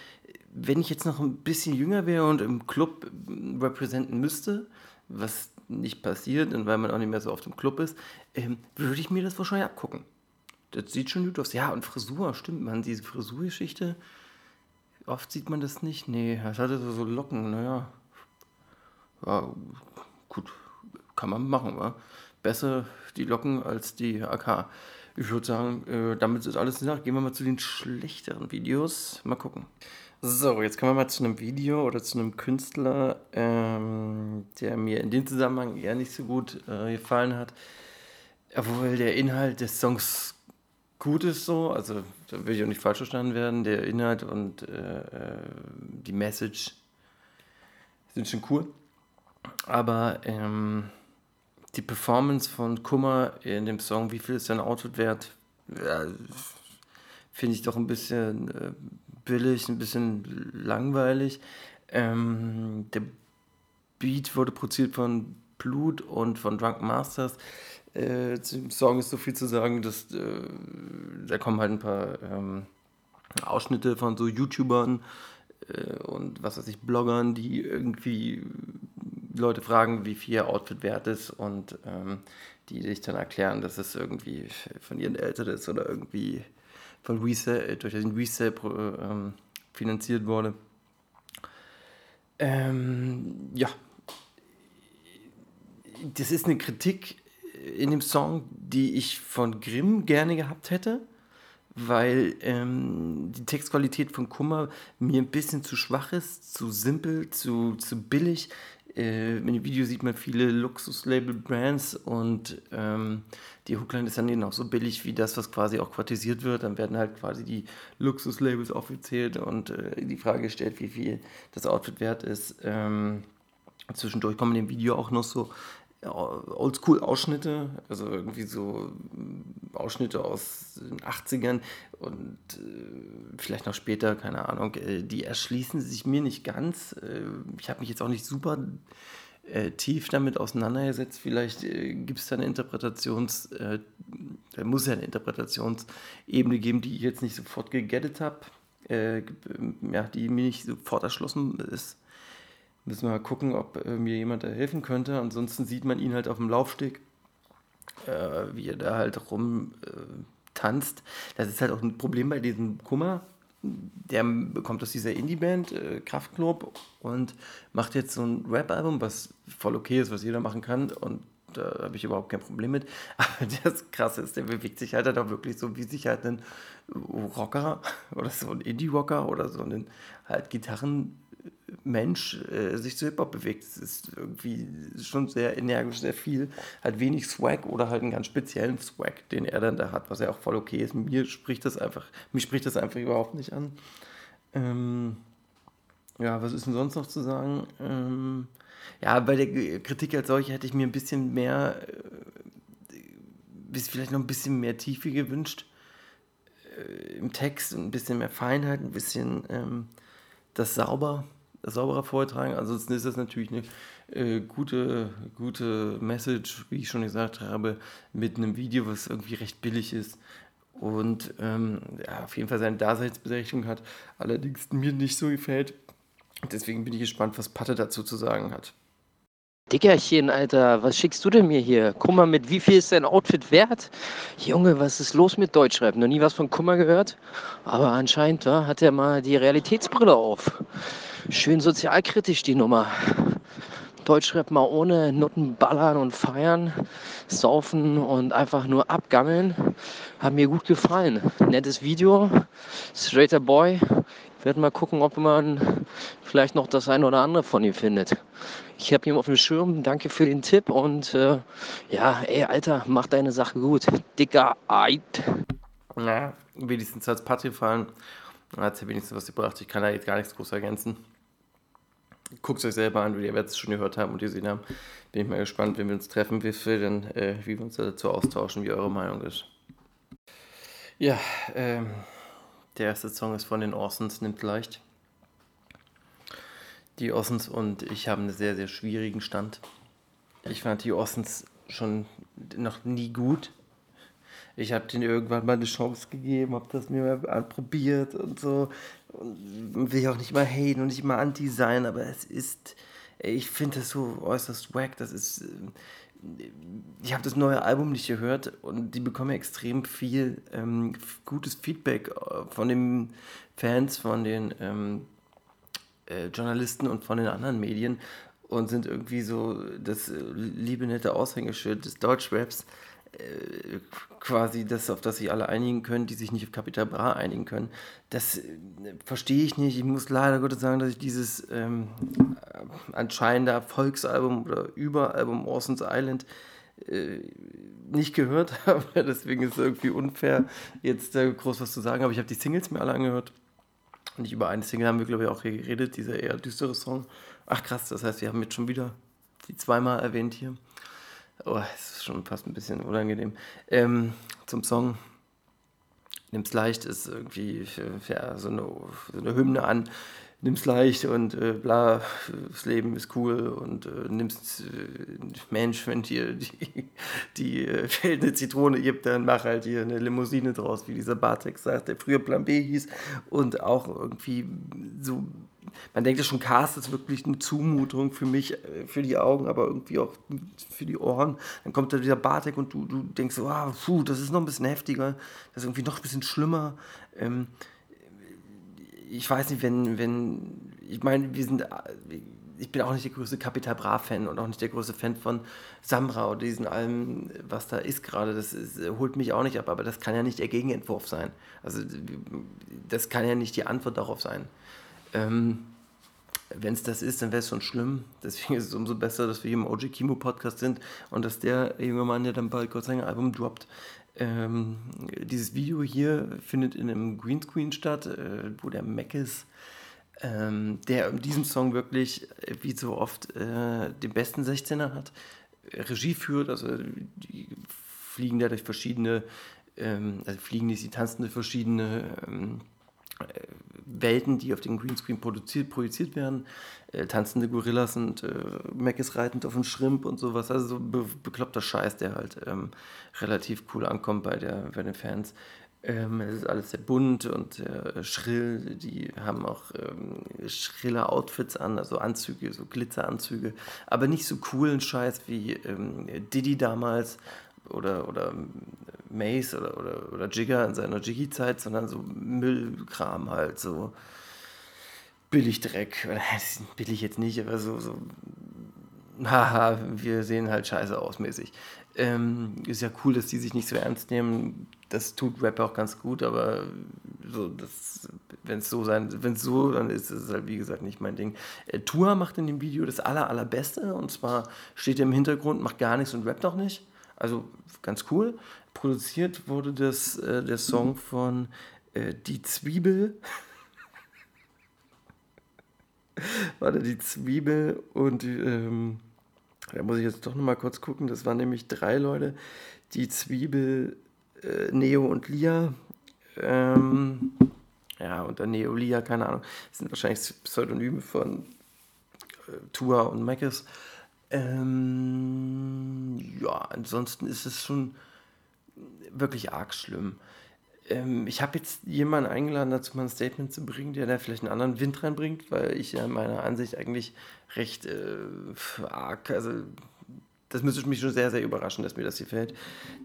wenn ich jetzt noch ein bisschen jünger wäre und im Club repräsentieren müsste, was nicht passiert und weil man auch nicht mehr so oft im Club ist, ähm, würde ich mir das wahrscheinlich abgucken. Das sieht schon gut aus. Ja, und Frisur, stimmt man, diese Frisurgeschichte oft sieht man das nicht. Nee, das hatte so Locken, naja. Ja, gut, kann man machen, wa? Besser die Locken als die AK. Ich würde sagen, äh, damit ist alles gesagt. Gehen wir mal zu den schlechteren Videos. Mal gucken. So, jetzt kommen wir mal zu einem Video oder zu einem Künstler, ähm, der mir in dem Zusammenhang eher nicht so gut äh, gefallen hat. Obwohl der Inhalt des Songs gut ist so, also da will ich auch nicht falsch verstanden werden, der Inhalt und äh, äh, die Message sind schon cool. Aber ähm, die Performance von Kummer in dem Song, wie viel ist sein Outfit wert, ja, finde ich doch ein bisschen äh, billig, ein bisschen langweilig. Ähm, der Beat wurde produziert von Blut und von Drunk Masters. Äh, zum Song ist so viel zu sagen, dass äh, da kommen halt ein paar ähm, Ausschnitte von so YouTubern äh, und was weiß ich, Bloggern, die irgendwie Leute fragen, wie viel ihr Outfit wert ist und ähm, die sich dann erklären, dass es irgendwie von ihren Eltern ist oder irgendwie von Resale, durch den Resale ähm, finanziert wurde. Ähm, ja, das ist eine Kritik in dem Song, die ich von Grimm gerne gehabt hätte, weil ähm, die Textqualität von Kummer mir ein bisschen zu schwach ist, zu simpel, zu, zu billig. Äh, in dem Video sieht man viele Luxus-Label-Brands und ähm, die Hookline ist dann eben auch so billig wie das, was quasi auch quartisiert wird. Dann werden halt quasi die Luxus-Labels aufgezählt und äh, die Frage gestellt, wie viel das Outfit wert ist. Ähm, zwischendurch kommen in dem Video auch noch so Oldschool-Ausschnitte, also irgendwie so Ausschnitte aus den 80ern und äh, vielleicht noch später, keine Ahnung, äh, die erschließen sich mir nicht ganz. Äh, ich habe mich jetzt auch nicht super äh, tief damit auseinandergesetzt. Vielleicht äh, gibt es da eine Interpretations, äh, da muss ja eine Interpretationsebene geben, die ich jetzt nicht sofort gegettet habe, ja, die mir nicht sofort erschlossen ist Müssen wir mal gucken, ob äh, mir jemand da helfen könnte. Ansonsten sieht man ihn halt auf dem Laufsteg, äh, wie er da halt rum äh, tanzt. Das ist halt auch ein Problem bei diesem Kummer. Der kommt aus dieser Indie-Band, äh, Kraftklub, und macht jetzt so ein Rap-Album, was voll okay ist, was jeder machen kann. Und da habe ich überhaupt kein Problem mit. Aber das Krasse ist, der bewegt sich halt, halt auch wirklich so, wie sich halt ein Rocker oder so ein Indie-Rocker oder so ein halt Gitarren Mensch äh, sich zu Hip-Hop bewegt. Es ist irgendwie schon sehr energisch, sehr viel, hat wenig Swag oder halt einen ganz speziellen Swag, den er dann da hat, was ja auch voll okay ist. Mir spricht das einfach, mich spricht das einfach überhaupt nicht an. Ähm, ja, was ist denn sonst noch zu sagen? Ähm, ja, bei der Kritik als solche hätte ich mir ein bisschen mehr, äh, vielleicht noch ein bisschen mehr Tiefe gewünscht äh, im Text, ein bisschen mehr Feinheit, ein bisschen ähm, das sauber sauberer vortragen. Ansonsten ist das natürlich eine äh, gute, gute Message, wie ich schon gesagt habe, mit einem Video, was irgendwie recht billig ist und ähm, ja, auf jeden Fall seine Daseinsberechtigung hat, allerdings mir nicht so gefällt. Deswegen bin ich gespannt, was Patte dazu zu sagen hat. Dickerchen, Alter, was schickst du denn mir hier? Kummer mit wie viel ist dein Outfit wert? Junge, was ist los mit Deutschrap? Noch nie was von Kummer gehört? Aber anscheinend wa, hat er mal die Realitätsbrille auf. Schön sozialkritisch die Nummer. Deutschrap mal ohne Nutten ballern und feiern, saufen und einfach nur abgammeln. Hat mir gut gefallen. Nettes Video, straighter Boy. Ich werde mal gucken, ob man vielleicht noch das eine oder andere von ihm findet. Ich habe ihn auf dem Schirm. Danke für den Tipp und äh, ja, ey, Alter, mach deine Sache gut. Dicker Eid. Na, wenigstens als Patri-Fallen hat es ja wenigstens was gebracht. Ich kann da jetzt gar nichts groß ergänzen. Guckt es euch selber an, wie ihr es schon gehört haben und gesehen haben. Bin ich mal gespannt, wenn wir uns treffen, wie, wir, denn, äh, wie wir uns dazu austauschen, wie eure Meinung ist. Ja, ähm, der erste Song ist von den Orsons, nimmt leicht. Die Orsons und ich haben einen sehr, sehr schwierigen Stand. Ich fand die Orsons schon noch nie gut. Ich habe denen irgendwann mal eine Chance gegeben, habe das mir mal anprobiert und so. Und will auch nicht mal haten und nicht mal anti sein, aber es ist, ich finde das so äußerst wack. Das ist, ich habe das neue Album nicht gehört und die bekommen extrem viel ähm, gutes Feedback äh, von den Fans, von den ähm, äh, Journalisten und von den anderen Medien und sind irgendwie so das äh, liebe nette Aushängeschild des Deutschraps. Äh, quasi das, auf das sich alle einigen können, die sich nicht auf Capital Bra einigen können. Das äh, verstehe ich nicht. Ich muss leider Gottes sagen, dass ich dieses ähm, anscheinende Erfolgsalbum oder Überalbum Orson's Island äh, nicht gehört habe. Deswegen ist es irgendwie unfair, jetzt groß was zu sagen. Aber ich habe die Singles mir alle angehört. Und nicht über eine Single haben wir, glaube ich, auch geredet, dieser eher düstere Song. Ach krass, das heißt, wir haben jetzt schon wieder die zweimal erwähnt hier. Oh, es ist schon fast ein bisschen unangenehm. Ähm, zum Song. Nimm's leicht ist irgendwie ja, so, eine, so eine Hymne an. Nimm's leicht und äh, bla, das Leben ist cool und äh, nimmst äh, Mensch, wenn dir die, die äh, eine Zitrone gibt, dann mach halt hier eine Limousine draus, wie dieser Bartek sagt, der früher Plan B hieß und auch irgendwie so man denkt ja schon, Cast ist wirklich eine Zumutung für mich, äh, für die Augen, aber irgendwie auch für die Ohren. Dann kommt da dieser Bartek und du, du denkst so, ah, puh, das ist noch ein bisschen heftiger, das ist irgendwie noch ein bisschen schlimmer. Ähm, ich weiß nicht, wenn, wenn, ich meine, wir sind, ich bin auch nicht der größte Capital Bra-Fan und auch nicht der größte Fan von Samra oder diesen allem, was da ist gerade. Das ist, holt mich auch nicht ab, aber das kann ja nicht der Gegenentwurf sein. Also, das kann ja nicht die Antwort darauf sein. Ähm, wenn es das ist, dann wäre es schon schlimm. Deswegen ist es umso besser, dass wir hier im OG Kimo Podcast sind und dass der junge Mann ja dann bald Gott sei Dank ein Album droppt. Ähm, dieses Video hier findet in einem Greenscreen statt, äh, wo der Mac ist, ähm, der in diesem Song wirklich, äh, wie so oft, äh, den besten 16er hat, Regie führt, also die fliegen da durch verschiedene, ähm, also fliegen nicht, sie tanzen durch verschiedene ähm, Welten, die auf dem Greenscreen produziert, projiziert werden. Äh, tanzende Gorillas und äh, Mac ist reitend auf dem Schrimp und sowas. Also so be bekloppter Scheiß, der halt ähm, relativ cool ankommt bei, der, bei den Fans. Ähm, es ist alles sehr bunt und äh, schrill. Die haben auch ähm, schrille Outfits an, also Anzüge, so Glitzeranzüge. Aber nicht so coolen Scheiß wie ähm, Diddy damals oder, oder Mace oder, oder, oder Jigger in seiner Jiggy-Zeit, sondern so Müllkram halt, so Billigdreck. Billig jetzt nicht, aber so, so haha, wir sehen halt scheiße aus mäßig. Ähm, ist ja cool, dass die sich nicht so ernst nehmen. Das tut Rapper auch ganz gut, aber so, wenn es so sein, wenn es so, dann ist es halt wie gesagt nicht mein Ding. Äh, Tua macht in dem Video das aller, allerbeste und zwar steht er im Hintergrund, macht gar nichts und rappt auch nicht. Also ganz cool. Produziert wurde das, äh, der Song von äh, Die Zwiebel. Warte, Die Zwiebel und ähm, da muss ich jetzt doch nochmal kurz gucken. Das waren nämlich drei Leute. Die Zwiebel, äh, Neo und Lia. Ähm, ja, und dann Neo, Lia, keine Ahnung. Das sind wahrscheinlich Pseudonyme von äh, Tua und Mackes. Ähm, ja, ansonsten ist es schon wirklich arg schlimm. Ähm, ich habe jetzt jemanden eingeladen, dazu mal ein Statement zu bringen, der da vielleicht einen anderen Wind reinbringt, weil ich ja meiner Ansicht eigentlich recht äh, arg, also das müsste mich schon sehr, sehr überraschen, dass mir das hier fällt.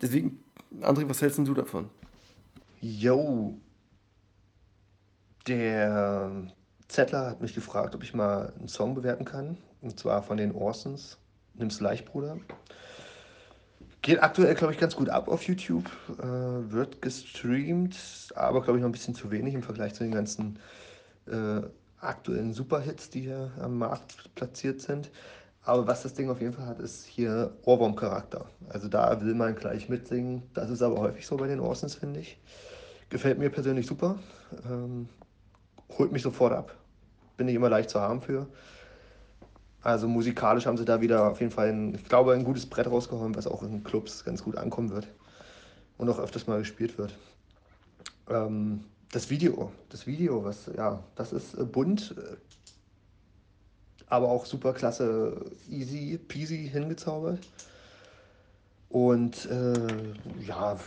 Deswegen, André, was hältst du davon? Yo, der Zettler hat mich gefragt, ob ich mal einen Song bewerten kann. Und zwar von den Orsons. Nimm's leicht, Bruder. Geht aktuell, glaube ich, ganz gut ab auf YouTube. Äh, wird gestreamt, aber, glaube ich, noch ein bisschen zu wenig im Vergleich zu den ganzen äh, aktuellen Superhits, die hier am Markt platziert sind. Aber was das Ding auf jeden Fall hat, ist hier Ohrwurm-Charakter. Also da will man gleich mitsingen. Das ist aber häufig so bei den Orsons, finde ich. Gefällt mir persönlich super. Ähm, holt mich sofort ab. Bin ich immer leicht zu haben für. Also musikalisch haben sie da wieder auf jeden Fall, ein, ich glaube, ein gutes Brett rausgehauen, was auch in Clubs ganz gut ankommen wird und auch öfters mal gespielt wird. Ähm, das Video, das Video, was, ja, das ist äh, bunt, äh, aber auch super klasse, easy peasy hingezaubert. Und äh, ja,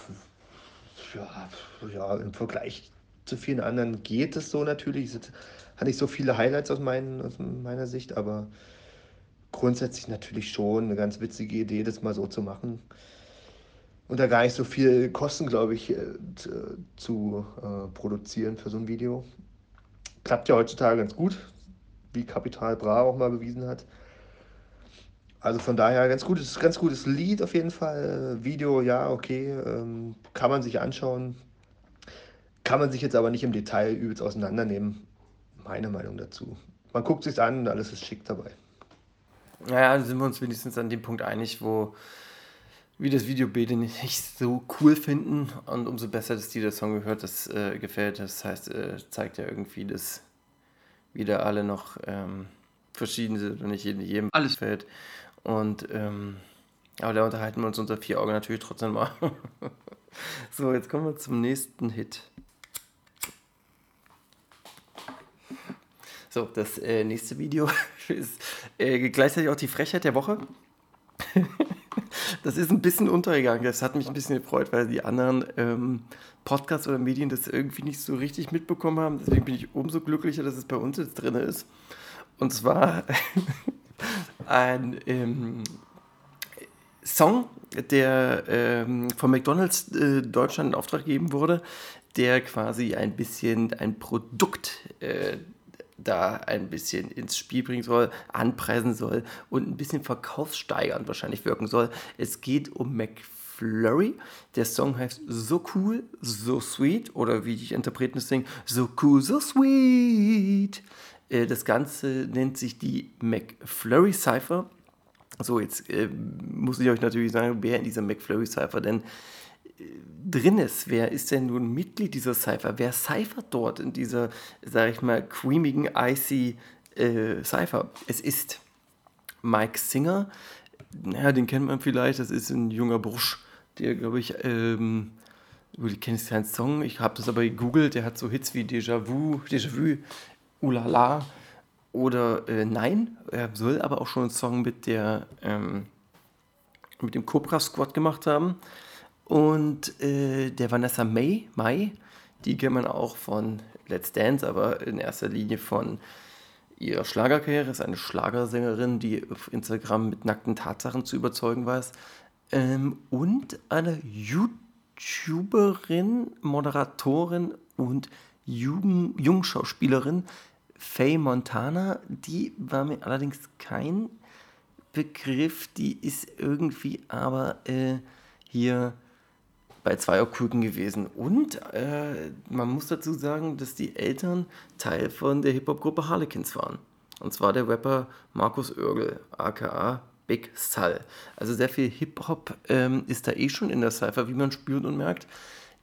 ja, ja, im Vergleich zu vielen anderen geht es so natürlich. Es hat nicht so viele Highlights aus, meinen, aus meiner Sicht, aber grundsätzlich natürlich schon eine ganz witzige Idee, das mal so zu machen. Und da gar nicht so viel Kosten, glaube ich, äh, zu äh, produzieren für so ein Video. Klappt ja heutzutage ganz gut, wie Kapital Bra auch mal bewiesen hat. Also von daher ganz gutes, ganz gutes Lied auf jeden Fall. Video, ja, okay, ähm, kann man sich anschauen. Kann man sich jetzt aber nicht im Detail übelst auseinandernehmen. Meine Meinung dazu. Man guckt sich an und alles ist schick dabei. Naja, sind wir uns wenigstens an dem Punkt einig, wo wir das Video beide nicht so cool finden und umso besser, dass dir der Song gehört, das äh, gefällt. Das heißt, äh, zeigt ja irgendwie, dass wieder alle noch ähm, verschieden sind und nicht jedem alles gefällt. Und ähm, aber da unterhalten wir uns unter vier Augen natürlich trotzdem mal. so, jetzt kommen wir zum nächsten Hit. So, das äh, nächste Video ist äh, gleichzeitig auch die Frechheit der Woche. das ist ein bisschen untergegangen. Das hat mich ein bisschen gefreut, weil die anderen ähm, Podcasts oder Medien das irgendwie nicht so richtig mitbekommen haben. Deswegen bin ich umso glücklicher, dass es bei uns jetzt drin ist. Und zwar ein ähm, Song, der ähm, von McDonalds äh, Deutschland in Auftrag gegeben wurde, der quasi ein bisschen ein Produkt äh, da ein bisschen ins Spiel bringen soll, anpreisen soll und ein bisschen verkaufssteigernd wahrscheinlich wirken soll. Es geht um McFlurry. Der Song heißt So Cool, So Sweet oder wie die Interpreten es singen, So Cool, So Sweet. Äh, das Ganze nennt sich die McFlurry Cypher. So, jetzt äh, muss ich euch natürlich sagen, wer in dieser McFlurry Cypher denn drin ist. Wer ist denn nun Mitglied dieser Cypher? Wer cyphert dort in dieser, sag ich mal, creamigen, icy äh, Cypher? Es ist Mike Singer. Naja, den kennt man vielleicht. Das ist ein junger Bursch, der, glaube ich, ähm, ich kenne keinen Song, ich habe das aber gegoogelt. Der hat so Hits wie Déjà Vu, Déjà Vu, Ulala oder äh, Nein. Er soll aber auch schon einen Song mit der ähm, mit dem Cobra Squad gemacht haben. Und äh, der Vanessa May, May, die kennt man auch von Let's Dance, aber in erster Linie von ihrer Schlagerkarriere, ist eine Schlagersängerin, die auf Instagram mit nackten Tatsachen zu überzeugen weiß. Ähm, und eine YouTuberin, Moderatorin und Jugend Jungschauspielerin, Faye Montana. Die war mir allerdings kein Begriff, die ist irgendwie aber äh, hier bei Zweierküken gewesen. Und äh, man muss dazu sagen, dass die Eltern Teil von der Hip-Hop-Gruppe Harlequins waren. Und zwar der Rapper Markus Oergel, aka Big Sal. Also sehr viel Hip-Hop ähm, ist da eh schon in der Cypher, wie man spürt und merkt.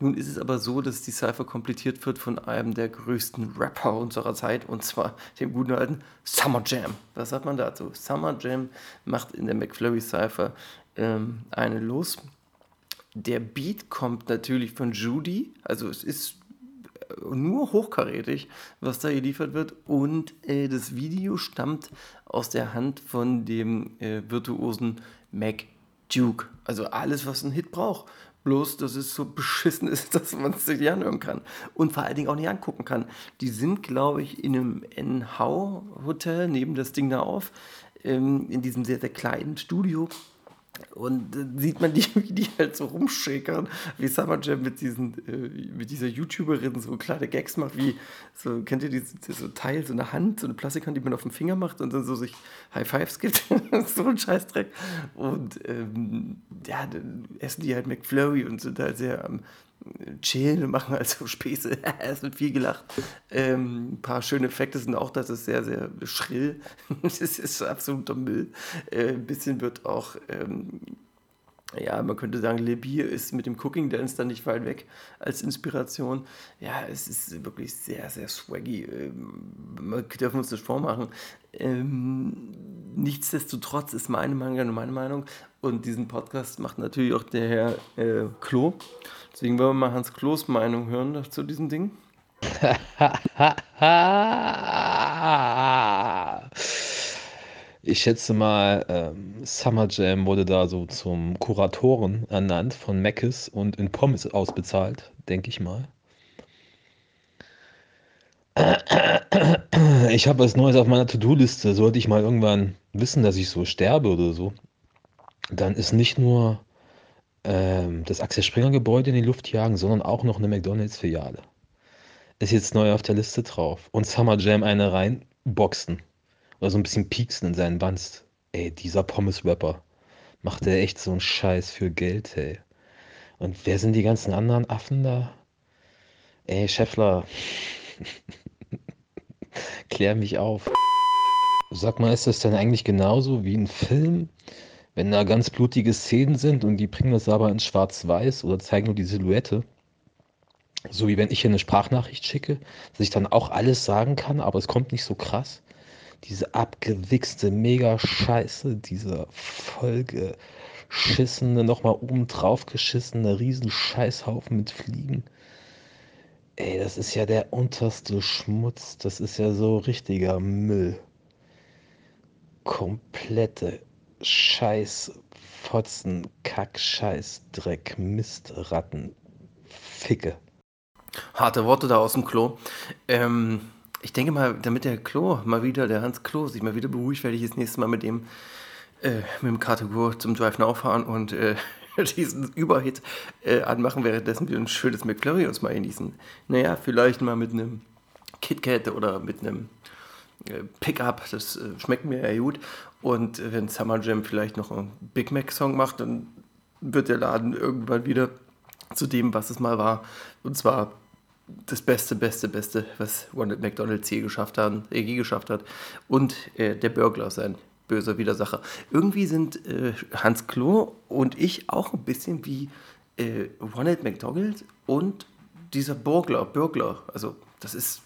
Nun ist es aber so, dass die Cypher komplettiert wird von einem der größten Rapper unserer Zeit, und zwar dem guten alten Summer Jam. Was sagt man dazu? Summer Jam macht in der McFlurry Cypher ähm, eine los der Beat kommt natürlich von Judy, also es ist äh, nur hochkarätig, was da geliefert wird. Und äh, das Video stammt aus der Hand von dem äh, virtuosen Mac Duke. Also alles, was ein Hit braucht. Bloß, dass es so beschissen ist, dass man es sich nicht anhören kann. Und vor allen Dingen auch nicht angucken kann. Die sind, glaube ich, in einem NH-Hotel, neben das Ding da auf, ähm, in diesem sehr, sehr kleinen Studio Und äh, sieht man die, wie die halt so rumschäkern, wie Summer Jam mit, diesen, äh, mit dieser YouTuberin so kleine Gags macht, wie, so, kennt ihr dieses, so Teil, so eine Hand, so eine Plastikhand, die man auf dem Finger macht und dann so sich High Fives gibt. so ein Scheißdreck. Und ähm, ja, dann essen die halt McFlurry und sind halt sehr am chillen machen also Späße. es wird viel gelacht. Ähm, ein paar schöne Effekte sind auch, das ist sehr, sehr schrill. das ist absoluter Müll. Äh, ein bisschen wird auch, ähm, ja, man könnte sagen, Le Bier ist mit dem Cooking Dance dann nicht weit weg als Inspiration. Ja, es ist wirklich sehr, sehr swaggy. Ähm, wir dürfen uns das vormachen. Ähm, nichtsdestotrotz ist meine Meinung meine Meinung. Und diesen Podcast macht natürlich auch der Herr äh, Klo. Deswegen wollen wir mal Hans Klos Meinung hören zu diesem Ding. ich schätze mal, ähm, Summer Jam wurde da so zum Kuratoren ernannt von Meckes und in Pommes ausbezahlt, denke ich mal. Ich habe was Neues auf meiner To-Do-Liste. Sollte ich mal irgendwann wissen, dass ich so sterbe oder so, dann ist nicht nur ähm, das Axel Springer Gebäude in die Luft jagen, sondern auch noch eine McDonalds-Filiale. Ist jetzt neu auf der Liste drauf. Und Summer Jam eine reinboxen. Oder so ein bisschen pieksen in seinen Wanst. Ey, dieser Pommes-Rapper. Macht der echt so einen Scheiß für Geld, ey. Und wer sind die ganzen anderen Affen da? Ey, Scheffler. Klär mich auf. Sag mal, ist das denn eigentlich genauso wie ein Film? Wenn da ganz blutige Szenen sind und die bringen das aber in Schwarz-Weiß oder zeigen nur die Silhouette, so wie wenn ich hier eine Sprachnachricht schicke, dass ich dann auch alles sagen kann, aber es kommt nicht so krass. Diese abgewichste Mega-Scheiße, dieser vollgeschissene, nochmal oben drauf geschissene Riesenscheißhaufen mit Fliegen. Ey, das ist ja der unterste Schmutz. Das ist ja so richtiger Müll. Komplette Scheiß, Fotzen, Kack, Scheiß, Dreck, Mist, Ratten, Ficke. Harte Worte da aus dem Klo. Ähm, ich denke mal, damit der Klo mal wieder, der Hans Klo, sich mal wieder beruhigt, werde ich das nächste Mal mit dem, äh, mit dem Kategor zum Drive Now fahren und äh, diesen Überhit äh, anmachen, währenddessen wir ein schönes McFlurry uns mal genießen. Naja, vielleicht mal mit einem KitKat oder mit einem äh, Pickup, das äh, schmeckt mir ja gut. Und wenn Summer Jam vielleicht noch einen Big Mac-Song macht, dann wird der Laden irgendwann wieder zu dem, was es mal war. Und zwar das Beste, Beste, Beste, was Ronald McDonald's je geschafft hat, äh, je geschafft hat. Und äh, der Burglar, sein böser Widersacher. Irgendwie sind äh, Hans Klo und ich auch ein bisschen wie äh, Ronald McDonald und dieser Burglar, Burglar. Also, das ist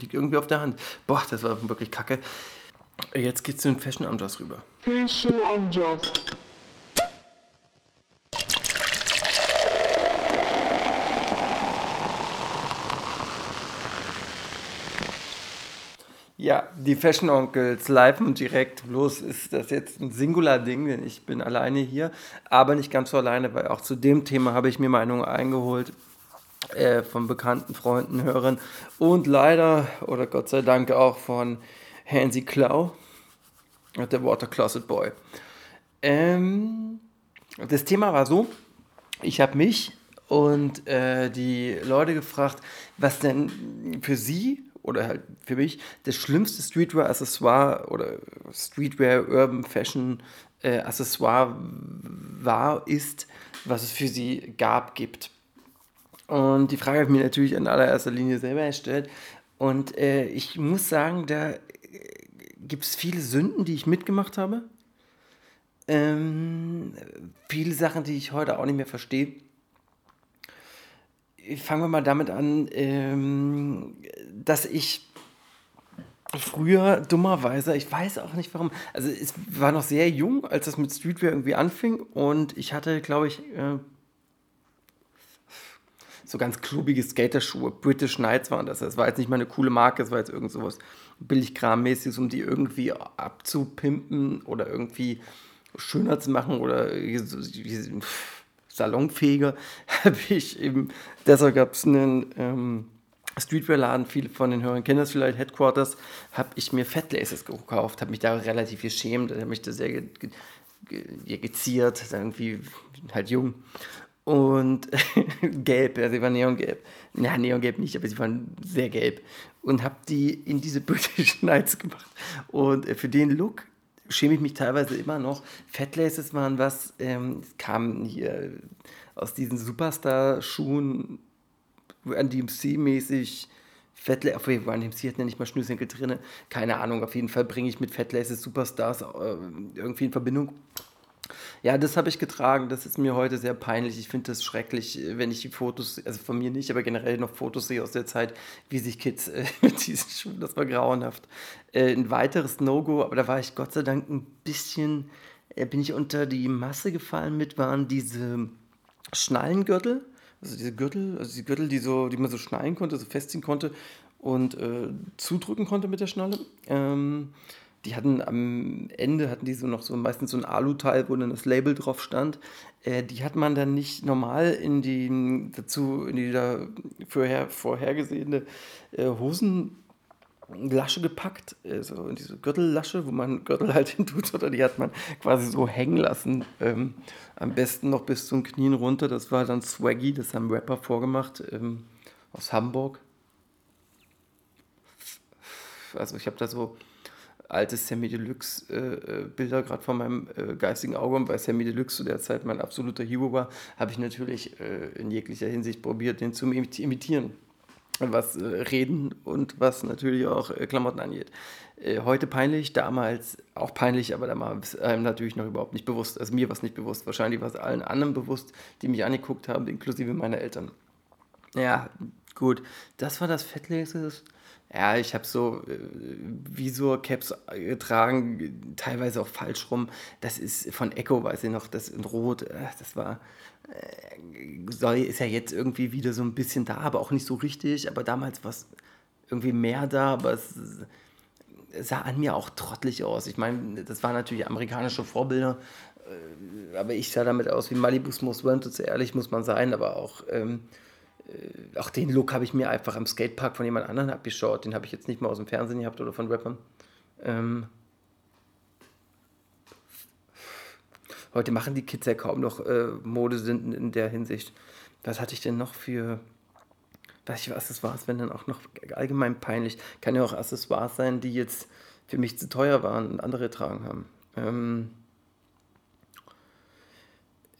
Liegt irgendwie auf der Hand. Boah, das war wirklich kacke. Jetzt geht's zu den Fashion Amjas rüber. Fashion Amjas. Ja, die Fashion Onkels live und direkt. Bloß ist das jetzt ein Singular-Ding, denn ich bin alleine hier, aber nicht ganz so alleine, weil auch zu dem Thema habe ich mir Meinungen eingeholt äh, von bekannten Freunden, Hörern und leider oder Gott sei Dank auch von Hansi Klau, der Water Closet Boy. Ähm, das Thema war so, ich habe mich und äh, die Leute gefragt, was denn für sie oder halt für mich das schlimmste Streetwear-Accessoire oder Streetwear, Urban Fashion äh, war, ist, was es für sie gab, gibt. Und die Frage habe ich mir natürlich in allererster Linie selber gestellt. Und äh, ich muss sagen, da gibt es viele Sünden, die ich mitgemacht habe. Ähm, viele Sachen, die ich heute auch nicht mehr verstehe. Fangen wir mal damit an, ähm, dass ich früher dummerweise, ich weiß auch nicht warum, also es war noch sehr jung, als das mit Streetwear irgendwie anfing und ich hatte, glaube ich, äh, so ganz klubige Skaterschuhe. British Knights waren das. Das war jetzt nicht mal eine coole Marke, das war jetzt irgend sowas Billigkrammäßiges, um die irgendwie abzupimpen oder irgendwie schöner zu machen oder salonfähiger. Habe ich eben, deshalb gab es einen ähm, Streetwear-Laden, viele von den Hörern kennen das vielleicht, Headquarters, habe ich mir Fat Laces gekauft, habe mich da relativ geschämt, habe mich da sehr ja, geziert, irgendwie halt jung. Und gelb, ja, sie waren neongelb. Ja, neongelb nicht, aber sie waren sehr gelb. Und habe die in diese British Knights gemacht. Und äh, für den Look schäme ich mich teilweise immer noch. Fatlaces waren was, ähm, kamen hier aus diesen Superstar-Schuhen, Run DMC-mäßig. Fatlaces, auf Run DMC hat ja nicht mal Schnürsenkel drin. Keine Ahnung, auf jeden Fall bringe ich mit Fatlaces Superstars äh, irgendwie in Verbindung. Ja, das habe ich getragen. Das ist mir heute sehr peinlich. Ich finde das schrecklich, wenn ich die Fotos, also von mir nicht, aber generell noch Fotos sehe aus der Zeit, wie sich Kids äh, mit diesen Schuhen, das war grauenhaft. Äh, ein weiteres No-Go, aber da war ich Gott sei Dank ein bisschen, äh, bin ich unter die Masse gefallen mit, waren diese Schnallengürtel. Also diese Gürtel, also die Gürtel, die, so, die man so schnallen konnte, so festziehen konnte und äh, zudrücken konnte mit der Schnalle. Ähm, die hatten am Ende hatten die so noch so meistens so ein Aluteil, wo dann das Label drauf stand. Äh, die hat man dann nicht normal in die dazu in die da vorher, vorhergesehene äh, Hosenlasche gepackt, also in diese Gürtellasche, wo man Gürtel halt hin tut, oder die hat man quasi so hängen lassen. Ähm, am besten noch bis zum Knien runter. Das war dann Swaggy, das haben Rapper vorgemacht ähm, aus Hamburg. Also ich habe da so alte Sammy Deluxe äh, äh gerade vor meinem äh, geistigen Auge und weil Sammy Deluxe zu der Zeit mein absoluter Hero war, habe ich natürlich äh, in jeglicher Hinsicht probiert, den zu imitieren. Was Reden und was natürlich auch Klamotten angeht. heute peinlich, damals auch peinlich, aber da war es einem natürlich noch überhaupt nicht bewusst. Also mir war es nicht bewusst. Wahrscheinlich war es allen anderen bewusst, die mich angeguckt haben, inklusive meiner Eltern. Ja, gut. Das war das Fettleses ja, ich habe so äh, Visor-Caps getragen, teilweise auch falsch rum. Das ist von Echo, weiß ich noch, das in Rot, äh, das war, äh, soll, ist ja jetzt irgendwie wieder so ein bisschen da, aber auch nicht so richtig. Aber damals war es irgendwie mehr da, aber es sah an mir auch trottelig aus. Ich meine, das waren natürlich amerikanische Vorbilder, äh, aber ich sah damit aus wie Malibu's Wanted, so ehrlich muss man sein, aber auch. Ähm, äh, auch den Look habe ich mir einfach am Skatepark von jemand anderem abgeschaut. Den habe ich jetzt nicht mal aus dem Fernsehen gehabt oder von Rappern. Ähm, heute machen die Kids ja kaum noch äh, Modesünden in der Hinsicht. Was hatte ich denn noch für. Das war, wenn dann auch noch allgemein peinlich. Kann ja auch Accessoires sein, die jetzt für mich zu teuer waren und andere getragen haben. Ähm,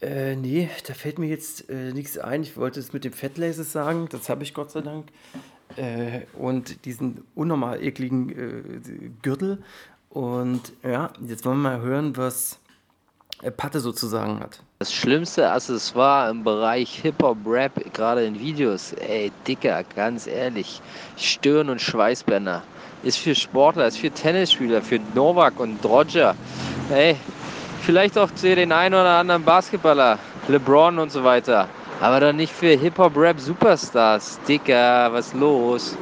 äh, nee, da fällt mir jetzt äh, nichts ein. Ich wollte es mit dem Fettlaces sagen, das habe ich Gott sei Dank. Äh, und diesen unnormal ekligen äh, Gürtel. Und ja, jetzt wollen wir mal hören, was äh, Patte sozusagen hat. Das schlimmste Accessoire im Bereich Hip-Hop-Rap, gerade in Videos, ey, Dicker, ganz ehrlich, Stirn- und Schweißbänder. Ist für Sportler, ist für Tennisspieler, für Novak und Roger. Ey, Vielleicht auch für den einen oder anderen Basketballer, LeBron und so weiter. Aber doch nicht für Hip-Hop-Rap-Superstars. Dicker, was los?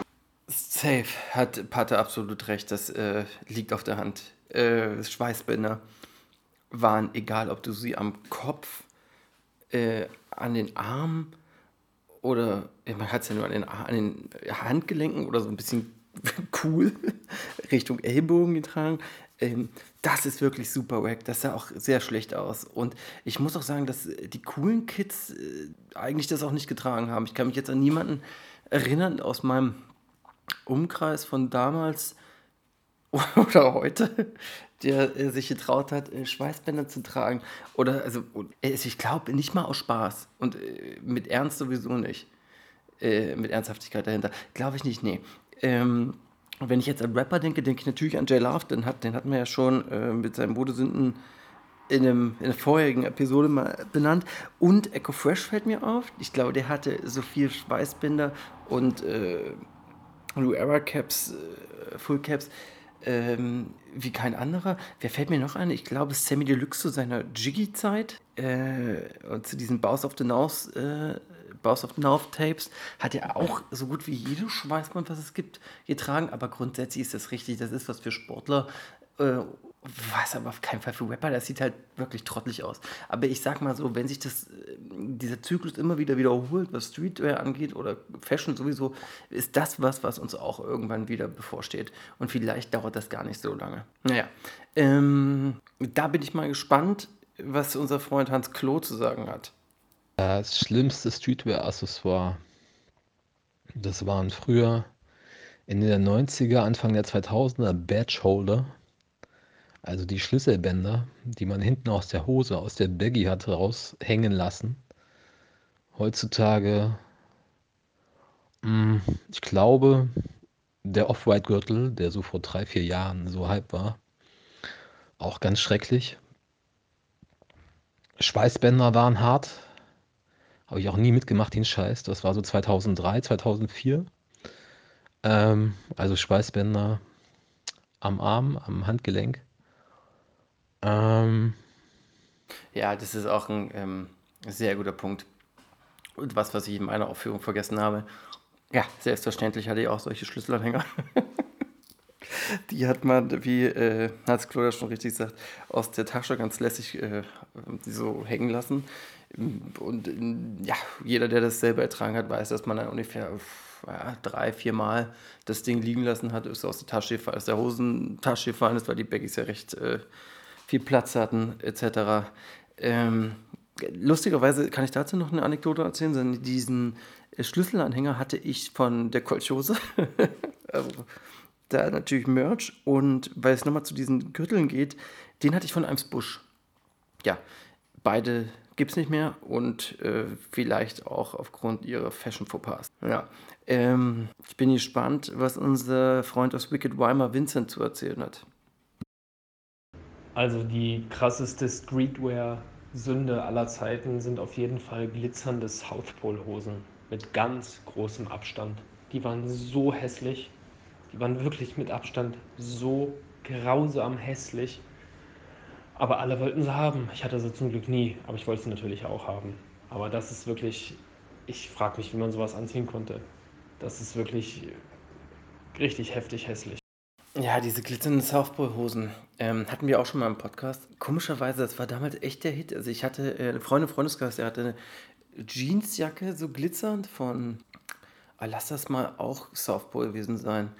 Safe, hat Pater absolut recht. Das äh, liegt auf der Hand. Äh, Schweißbänder waren, egal ob du sie am Kopf, äh, an den Armen oder man hat es ja nur an den, an den Handgelenken oder so ein bisschen cool Richtung Ellbogen getragen. Ähm, das ist wirklich super wack. Das sah auch sehr schlecht aus. Und ich muss auch sagen, dass die coolen Kids äh, eigentlich das auch nicht getragen haben. Ich kann mich jetzt an niemanden erinnern aus meinem Umkreis von damals oder heute, der äh, sich getraut hat, äh, Schweißbänder zu tragen. Oder, also, ich glaube, nicht mal aus Spaß. Und mit Ernst sowieso nicht. mit Ernsthaftigkeit dahinter. Glaube ich nicht, nee. Ähm, und wenn ich jetzt an Rapper denke, denke ich natürlich an Jay Love, den, hat, den hatten wir ja schon äh, mit seinen Modesünden in, einem, in der vorherigen Episode mal benannt. Und Echo Fresh fällt mir auf. Ich glaube, der hatte so viel Schweißbinder und äh, Blue Era Caps, äh, Full Caps ähm, wie kein anderer. Wer fällt mir noch ein? Ich glaube, Sammy Deluxe zu seiner Jiggy-Zeit äh, und zu diesen Bows of the North äh, Bows of North Tapes hat ja auch so gut wie jedes Schweißband, was es gibt, getragen. Aber grundsätzlich ist das richtig. Das ist was für Sportler. Äh, was aber auf keinen Fall für Rapper. Das sieht halt wirklich trottelig aus. Aber ich sag mal so, wenn sich das, äh, dieser Zyklus immer wieder wiederholt, was Streetwear angeht oder Fashion sowieso, ist das was, was uns auch irgendwann wieder bevorsteht. Und vielleicht dauert das gar nicht so lange. Naja, ähm, da bin ich mal gespannt was unser Freund Hans Klo zu sagen hat. Das schlimmste Streetwear-Accessoire, das waren früher Ende der 90er, Anfang der 2000er Badge-Holder. Also die Schlüsselbänder, die man hinten aus der Hose, aus der Baggy hat raushängen lassen. Heutzutage, mh, ich glaube, der Off-White-Gürtel, der so vor drei, vier Jahren so hype war, auch ganz schrecklich. Schweißbänder waren hart. Habe ich auch nie mitgemacht, den Scheiß. Das war so 2003, 2004. Ähm, also Schweißbänder am Arm, am Handgelenk. Ähm, Ja, das ist auch ein ähm, sehr guter Punkt. Und was, was ich in meiner Aufführung vergessen habe. Ja, selbstverständlich hatte ich auch solche Schlüsselanhänger. Die hat man, wie äh, Hans Kloder schon richtig sagt, aus der Tasche ganz lässig äh, so hängen lassen. Und ja, jeder, der das selber ertragen hat, weiß, dass man dann ungefähr ja, drei, vier Mal das Ding liegen lassen hat, ist aus der Tasche gefallen, aus der Hosentasche gefallen ist, weil die Baggies ja recht äh, viel Platz hatten, etc. Ähm, lustigerweise kann ich dazu noch eine Anekdote erzählen, denn diesen äh, Schlüsselanhänger hatte ich von der Kolchose. also, da natürlich Merch und weil es nochmal zu diesen Gürteln geht, den hatte ich von Eimsbusch. Ja, beide gibt es nicht mehr und äh, vielleicht auch aufgrund ihrer Fashion-Fauxpas. Ja, ähm, ich bin gespannt, was unser Freund aus Wicked Weimar Vincent zu erzählen hat. Also die krasseste Streetwear-Sünde aller Zeiten sind auf jeden Fall glitzernde South Pole-Hosen mit ganz großem Abstand. Die waren so hässlich. Die waren wirklich mit Abstand so grausam hässlich. Aber alle wollten sie haben. Ich hatte sie zum Glück nie, aber ich wollte sie natürlich auch haben. Aber das ist wirklich, ich frage mich, wie man sowas anziehen konnte. Das ist wirklich richtig heftig hässlich. Ja, diese glitzernden South Pole Hosen ähm, hatten wir auch schon mal im Podcast. Komischerweise, das war damals echt der Hit. Also ich hatte äh, eine Freundin, Freundeskreis, der hatte eine Jeansjacke, so glitzernd von, ah, lass das mal auch South Pole gewesen sein.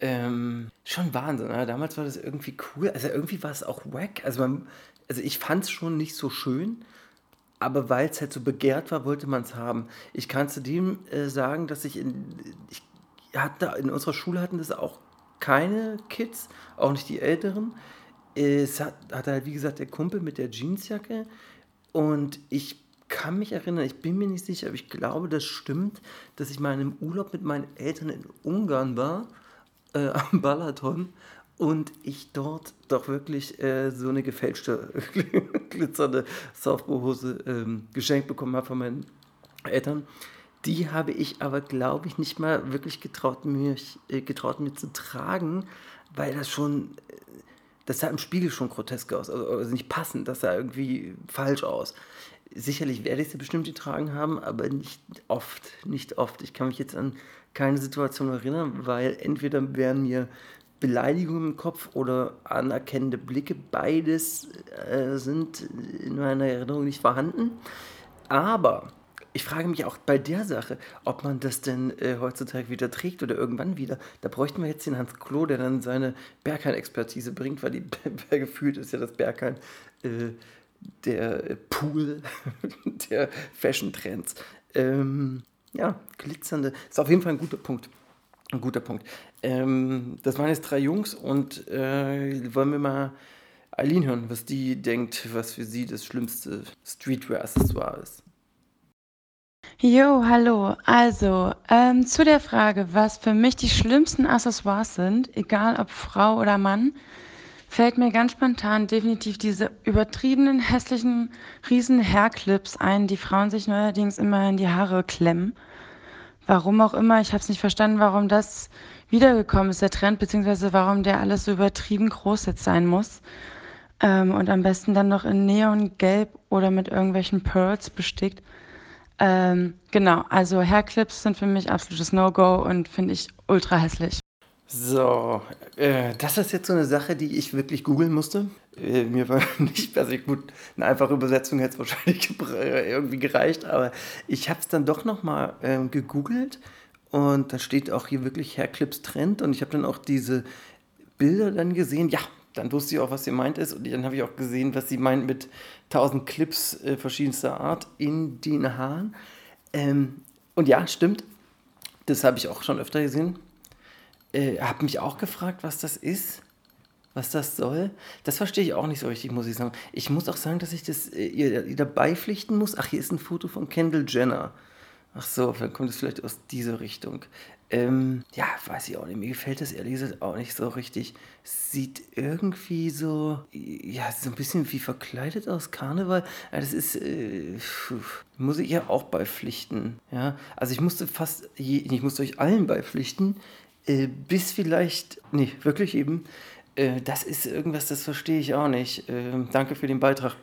Ähm, schon Wahnsinn, ne? damals war das irgendwie cool. Also irgendwie war es auch wack. Also, man, also ich fand es schon nicht so schön, aber weil es halt so begehrt war, wollte man es haben. Ich kann zudem äh, sagen, dass ich in, ich hatte, in unserer Schule hatten das auch keine Kids, auch nicht die Älteren. Es hat, hatte halt, wie gesagt, der Kumpel mit der Jeansjacke und ich kann mich erinnern, ich bin mir nicht sicher, aber ich glaube, das stimmt, dass ich mal in einem Urlaub mit meinen Eltern in Ungarn war, äh, am Balaton und ich dort doch wirklich äh, so eine gefälschte, glitzernde Softballhose ähm, geschenkt bekommen habe von meinen Eltern. Die habe ich aber, glaube ich, nicht mal wirklich getraut, mich, äh, getraut, mir zu tragen, weil das schon, äh, das sah im Spiegel schon grotesk aus, also, also nicht passend, das sah irgendwie falsch aus. Sicherlich werde ich sie bestimmt getragen haben, aber nicht oft, nicht oft. Ich kann mich jetzt an keine Situation erinnern, weil entweder wären mir Beleidigungen im Kopf oder anerkennende Blicke, beides äh, sind in meiner Erinnerung nicht vorhanden. Aber ich frage mich auch bei der Sache, ob man das denn äh, heutzutage wieder trägt oder irgendwann wieder. Da bräuchten wir jetzt den Hans Klo, der dann seine Berghain-Expertise bringt, weil die gefühlt ist ja das Berghain äh, der Pool der Fashion-Trends. Ähm, ja, glitzernde. Ist auf jeden Fall ein guter Punkt. Ein guter Punkt. Ähm, das waren jetzt drei Jungs und äh, wollen wir mal Eileen hören, was die denkt, was für sie das schlimmste Streetwear-Accessoire ist. Jo, hallo. Also, ähm, zu der Frage, was für mich die schlimmsten Accessoires sind, egal ob Frau oder Mann, fällt mir ganz spontan definitiv diese übertriebenen, hässlichen, riesen Hairclips ein, die Frauen sich neuerdings immer in die Haare klemmen. Warum auch immer, ich habe es nicht verstanden, warum das wiedergekommen ist, der Trend, beziehungsweise warum der alles so übertrieben groß jetzt sein muss. Ähm, und am besten dann noch in Neongelb oder mit irgendwelchen Pearls bestickt. Ähm, genau, also Hairclips sind für mich absolutes No-Go und finde ich ultra hässlich. So, äh, das ist jetzt so eine Sache, die ich wirklich googeln musste. Äh, mir war nicht, also gut, eine einfache Übersetzung hätte es wahrscheinlich irgendwie gereicht, aber ich habe es dann doch nochmal ähm, gegoogelt und da steht auch hier wirklich Hairclips Trend und ich habe dann auch diese Bilder dann gesehen. Ja, dann wusste ich auch, was sie meint ist. Und dann habe ich auch gesehen, was sie meint mit 1000 Clips äh, verschiedenster Art in den Haaren. Ähm, und ja, stimmt. Das habe ich auch schon öfter gesehen. Äh, habe mich auch gefragt, was das ist, was das soll. Das verstehe ich auch nicht so richtig, muss ich sagen. Ich muss auch sagen, dass ich das äh, ihr, ihr dabei pflichten muss. Ach, hier ist ein Foto von Kendall Jenner. Ach so, dann kommt es vielleicht aus dieser Richtung. Ähm, ja, weiß ich auch nicht. Mir gefällt das ehrlich gesagt auch nicht so richtig. Sieht irgendwie so, ja, so ein bisschen wie verkleidet aus Karneval. Ja, das ist, äh, muss ich ja auch beipflichten. Ja, also ich musste fast, ich musste euch allen beipflichten, bis vielleicht, nee, wirklich eben, äh, das ist irgendwas, das verstehe ich auch nicht. Äh, danke für den Beitrag.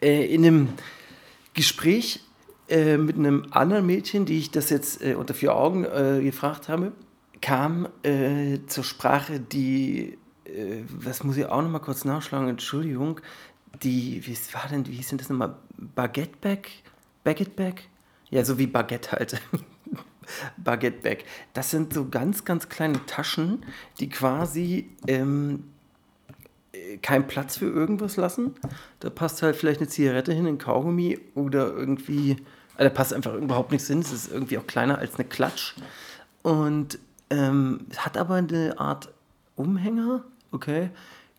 Äh, in einem Gespräch äh, mit einem anderen Mädchen, die ich das jetzt äh, unter vier Augen äh, gefragt habe, kam äh, zur Sprache die, äh, was muss ich auch noch mal kurz nachschlagen, Entschuldigung, die, wie war denn, wie hieß denn das nochmal, Baguette Bag? Baguette Bag? Ja, so wie Baguette halt. Baguette Bag. Das sind so ganz, ganz kleine Taschen, die quasi ähm, keinen Platz für irgendwas lassen. Da passt halt vielleicht eine Zigarette hin, ein Kaugummi oder irgendwie also da passt einfach überhaupt nichts hin. Es ist irgendwie auch kleiner als eine Klatsch. Und ähm, hat aber eine Art Umhänger. Okay.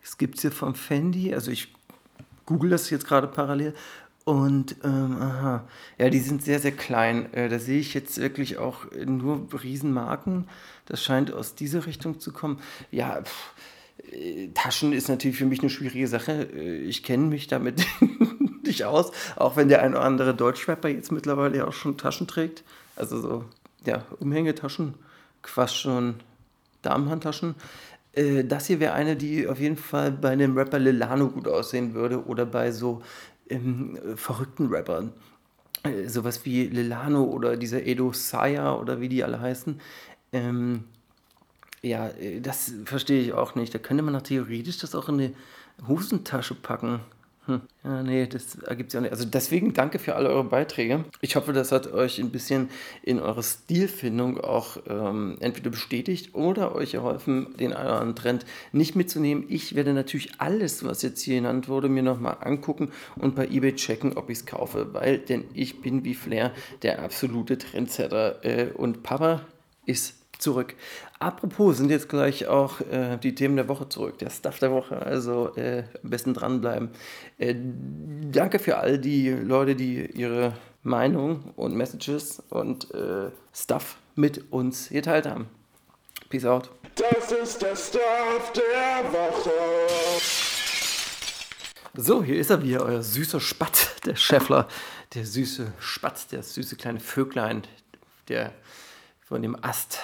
Es gibt es hier vom Fendi. Also ich google das jetzt gerade parallel. Und ähm, aha. Ja, die sind sehr, sehr klein. Äh, da sehe ich jetzt wirklich auch nur Riesenmarken. Das scheint aus dieser Richtung zu kommen. Ja, pff, äh, Taschen ist natürlich für mich eine schwierige Sache. Äh, ich kenne mich damit nicht aus, auch wenn der ein oder andere Deutschrapper jetzt mittlerweile ja auch schon Taschen trägt. Also so, ja, Umhängetaschen, quasi schon Damenhandtaschen. Äh, das hier wäre eine, die auf jeden Fall bei einem Rapper Lilano gut aussehen würde oder bei so ähm, verrückten Rappern. Äh, sowas wie Lilano oder dieser Edo Saya oder wie die alle heißen. Ähm, ja, äh, das verstehe ich auch nicht. Da könnte man doch theoretisch das auch in eine Hosentasche packen. Hm. Ja, nee, das ergibt sich auch nicht. Also deswegen danke für alle eure Beiträge. Ich hoffe, das hat euch ein bisschen in eurer Stilfindung auch ähm, entweder bestätigt oder euch geholfen, den anderen Trend nicht mitzunehmen. Ich werde natürlich alles, was jetzt hier genannt wurde, mir nochmal angucken und bei eBay checken, ob ich es kaufe, weil denn ich bin wie Flair der absolute Trendsetter äh, und Papa ist zurück. Apropos, sind jetzt gleich auch äh, die Themen der Woche zurück, der Stuff der Woche, also äh, am besten dranbleiben. Äh, danke für all die Leute, die ihre Meinung und Messages und äh, Stuff mit uns geteilt haben. Peace out. Das ist der Stuff der Woche. So, hier ist er wieder, euer süßer Spatt, der Schäffler, der süße Spatt, der süße kleine Vöglein, der von dem Ast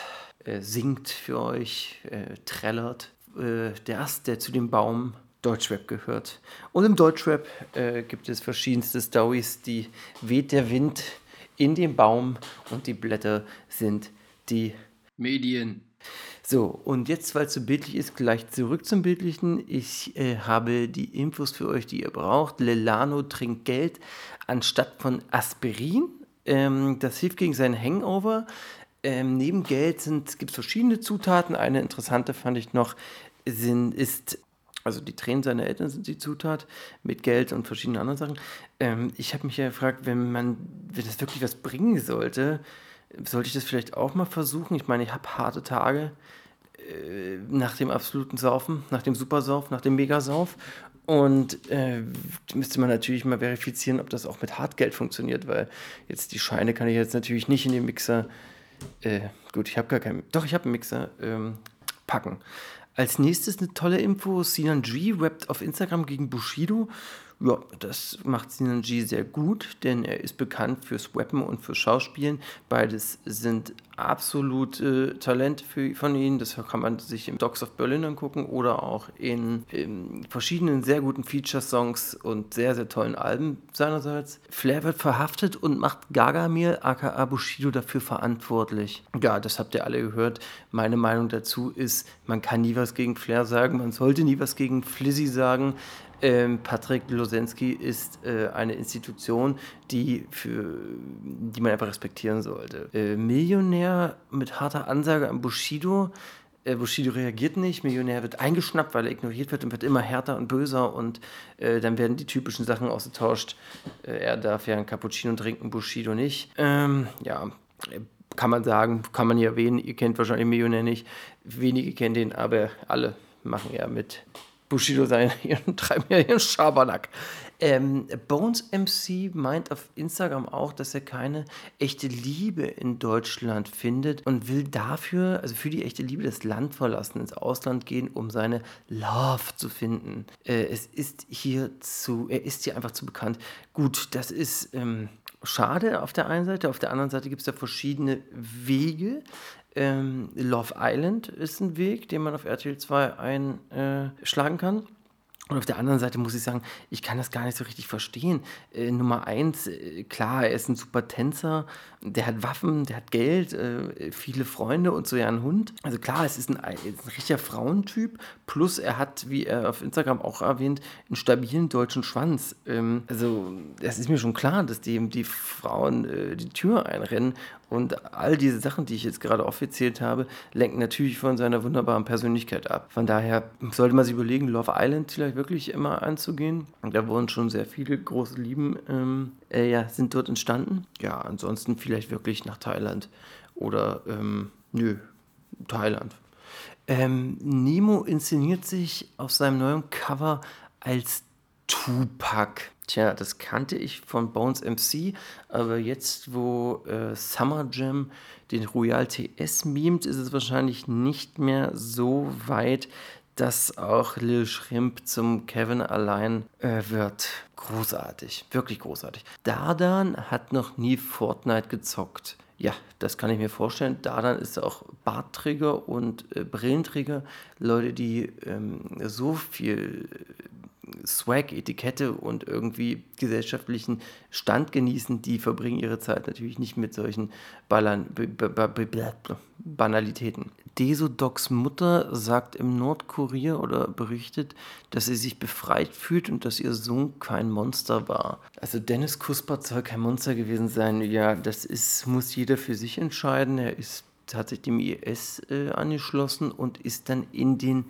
äh, singt für euch, äh, trällert. Äh, der Ast, der zu dem Baum Deutschrap gehört. Und im Deutschrap äh, gibt es verschiedenste Stories, die weht der Wind in den Baum und die Blätter sind die Medien. So, und jetzt, weil es so bildlich ist, gleich zurück zum Bildlichen. Ich äh, habe die Infos für euch, die ihr braucht. Lelano trinkt Geld anstatt von Aspirin. Ähm, das hilft gegen seinen Hangover. Ähm, neben Geld gibt es verschiedene Zutaten. Eine interessante fand ich noch, sind, ist, also die Tränen seiner Eltern sind die Zutat, mit Geld und verschiedenen anderen Sachen. Ähm, ich habe mich ja gefragt, wenn man, wenn das wirklich was bringen sollte, sollte ich das vielleicht auch mal versuchen? Ich meine, ich habe harte Tage äh, nach dem absoluten Saufen, nach dem Supersauf, nach dem Megasauf. Und äh, müsste man natürlich mal verifizieren, ob das auch mit Hartgeld funktioniert, weil jetzt die Scheine kann ich jetzt natürlich nicht in den Mixer äh, gut, ich habe gar keinen. Doch, ich habe einen Mixer. Ähm, packen. Als nächstes eine tolle Info: Sinan G rappt auf Instagram gegen Bushido. Ja, das macht Sinan G sehr gut, denn er ist bekannt fürs Rappen und fürs Schauspielen. Beides sind absolute Talente für, von ihm. Das kann man sich im Dogs of Berlin angucken oder auch in, in verschiedenen sehr guten Feature-Songs und sehr, sehr tollen Alben seinerseits. Flair wird verhaftet und macht Gagamir aka Bushido dafür verantwortlich. Ja, das habt ihr alle gehört. Meine Meinung dazu ist, man kann nie was gegen Flair sagen, man sollte nie was gegen Flizzy sagen. Ähm, Patrick Losensky ist äh, eine Institution, die, für, die man einfach respektieren sollte. Äh, Millionär mit harter Ansage an Bushido Äh, Bushido reagiert nicht, Millionär wird eingeschnappt, weil er ignoriert wird und wird immer härter und böser und äh, dann werden die typischen Sachen ausgetauscht. Äh, er darf ja ein Cappuccino trinken, Bushido nicht. Ähm, ja, kann man sagen, kann man hier erwähnen, ihr kennt wahrscheinlich Millionär nicht, wenige kennen den, aber alle machen ja mit Bushido seinen ihren, treiben ja ihren Schabernack. Ähm, Bones MC meint auf Instagram auch, dass er keine echte Liebe in Deutschland findet und will dafür, also für die echte Liebe, das Land verlassen, ins Ausland gehen, um seine Love zu finden. Äh, es ist hier zu, er ist hier einfach zu bekannt. Gut, das ist ähm, schade auf der einen Seite, auf der anderen Seite gibt es da verschiedene Wege. Ähm, Love Island ist ein Weg, den man auf RTL 2 einschlagen kann. Und auf der anderen Seite muss ich sagen, ich kann das gar nicht so richtig verstehen. Äh, Nummer eins, äh, klar, er ist ein super Tänzer, der hat Waffen, der hat Geld, äh, viele Freunde und so ja einen Hund. Also klar, es ist ein, ein richtiger Frauentyp, plus er hat, wie er auf Instagram auch erwähnt, einen stabilen deutschen Schwanz. Ähm, also es ist mir schon klar, dass dem die Frauen äh, die Tür einrennen und all diese Sachen, die ich jetzt gerade aufgezählt habe, lenken natürlich von seiner wunderbaren Persönlichkeit ab. Von daher sollte man sich überlegen, Love Island vielleicht wirklich immer anzugehen. Da wurden schon sehr viele große Lieben, ähm, äh, ja, sind dort entstanden. Ja, ansonsten vielleicht wirklich nach Thailand oder, ähm, nö, Thailand. Ähm, Nemo inszeniert sich auf seinem neuen Cover als Tupac. Tja, das kannte ich von Bones MC, aber jetzt, wo äh, Summer Jam den Royal TS memt, ist es wahrscheinlich nicht mehr so weit, dass auch Lil Shrimp zum Kevin allein äh, wird. Großartig, wirklich großartig. Dardan hat noch nie Fortnite gezockt. Ja, das kann ich mir vorstellen. Dardan ist auch Bartträger und äh, Brillenträger. Leute, die ähm, so viel Swag, Etikette und irgendwie gesellschaftlichen Stand genießen, die verbringen ihre Zeit natürlich nicht mit solchen Ballern, Banalitäten. Desodocs Mutter sagt im Nordkurier oder berichtet, dass sie sich befreit fühlt und dass ihr Sohn kein Monster war. Also Dennis Kusper soll kein Monster gewesen sein. Ja, das ist, muss jeder für sich entscheiden. Er ist, hat sich dem IS äh, angeschlossen und ist dann in den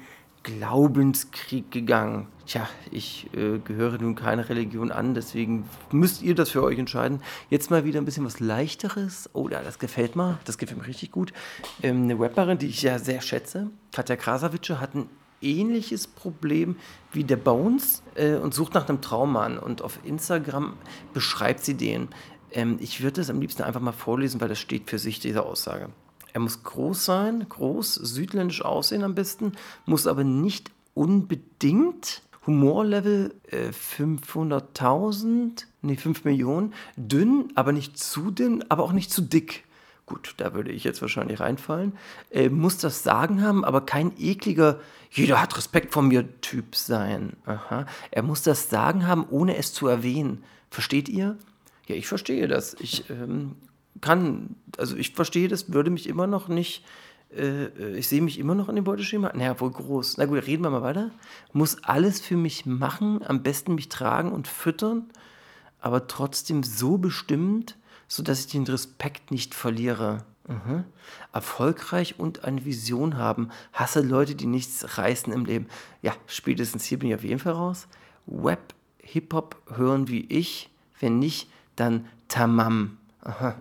Glaubenskrieg gegangen. Tja, ich äh, gehöre nun keiner Religion an, deswegen müsst ihr das für euch entscheiden. Jetzt mal wieder ein bisschen was Leichteres. Oh ja, das gefällt mir. Das gefällt mir richtig gut. Ähm, eine Rapperin, die ich ja sehr schätze, Katja Krasavice, hat ein ähnliches Problem wie der Bones äh, und sucht nach einem Traummann. Und auf Instagram beschreibt sie den. Ähm, ich würde das am liebsten einfach mal vorlesen, weil das steht für sich, diese Aussage. Er muss groß sein, groß, südländisch aussehen am besten, muss aber nicht unbedingt Humorlevel äh, 500.000, nee, 5 Millionen, dünn, aber nicht zu dünn, aber auch nicht zu dick. Gut, da würde ich jetzt wahrscheinlich reinfallen. Äh, muss das Sagen haben, aber kein ekliger, jeder hat Respekt vor mir Typ sein. Aha. Er muss das Sagen haben, ohne es zu erwähnen. Versteht ihr? Ja, ich verstehe das. Ich ähm, kann, also ich verstehe das, würde mich immer noch nicht, äh, ich sehe mich immer noch in dem Beuteschema. Naja, wohl groß. Na gut, reden wir mal weiter. Muss alles für mich machen, am besten mich tragen und füttern, aber trotzdem so bestimmt, sodass ich den Respekt nicht verliere. Mhm. Erfolgreich und eine Vision haben. Hasse Leute, die nichts reißen im Leben. Ja, spätestens hier bin ich auf jeden Fall raus. Web, Hip-Hop hören wie ich. Wenn nicht, dann Tamam. Aha.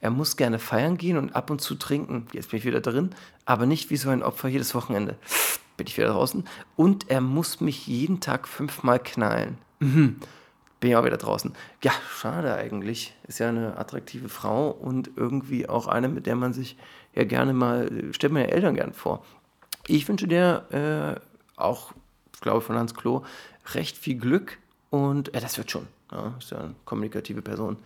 Er muss gerne feiern gehen und ab und zu trinken. Jetzt bin ich wieder drin, aber nicht wie so ein Opfer jedes Wochenende. Bin ich wieder draußen. Und er muss mich jeden Tag fünfmal knallen. Mhm. Bin ich auch wieder draußen. Ja, schade eigentlich. Ist ja eine attraktive Frau und irgendwie auch eine, mit der man sich ja gerne mal, stellt man ja Eltern gern vor. Ich wünsche dir äh, auch, ich glaube von Hans Klo, recht viel Glück und äh, das wird schon. Ja, ist ja eine kommunikative Person.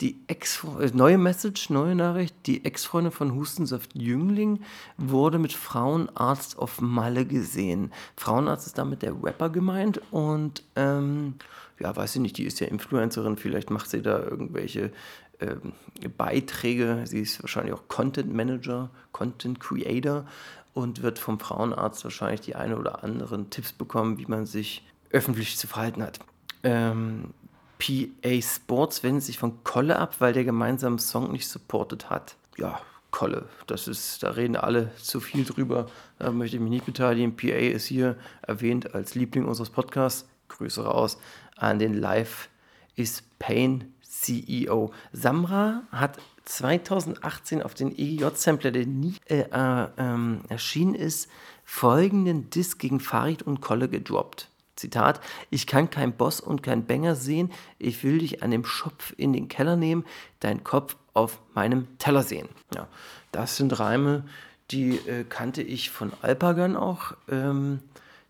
Die Ex äh, neue Message, neue Nachricht, die Ex-Freundin von Hustensaft Jüngling wurde mit Frauenarzt auf Malle gesehen. Frauenarzt ist damit der Rapper gemeint und ähm, ja, weiß ich nicht, die ist ja Influencerin, vielleicht macht sie da irgendwelche ähm, Beiträge. Sie ist wahrscheinlich auch Content Manager, Content Creator und wird vom Frauenarzt wahrscheinlich die eine oder anderen Tipps bekommen, wie man sich öffentlich zu verhalten hat. Ähm, PA Sports wendet sich von Kolle ab, weil der gemeinsame Song nicht supportet hat. Ja, Kolle. Das ist, da reden alle zu viel drüber. Da möchte ich mich nicht beteiligen. PA ist hier erwähnt als Liebling unseres Podcasts. Grüße raus an den Live is Pain CEO. Samra hat 2018 auf den EGJ-Sampler, der nie äh, äh, ähm, erschienen ist, folgenden Disk gegen Farid und Kolle gedroppt. Zitat, ich kann kein Boss und kein Banger sehen, ich will dich an dem Schopf in den Keller nehmen, deinen Kopf auf meinem Teller sehen. Ja, das sind Reime, die äh, kannte ich von Alpagan auch. Ähm,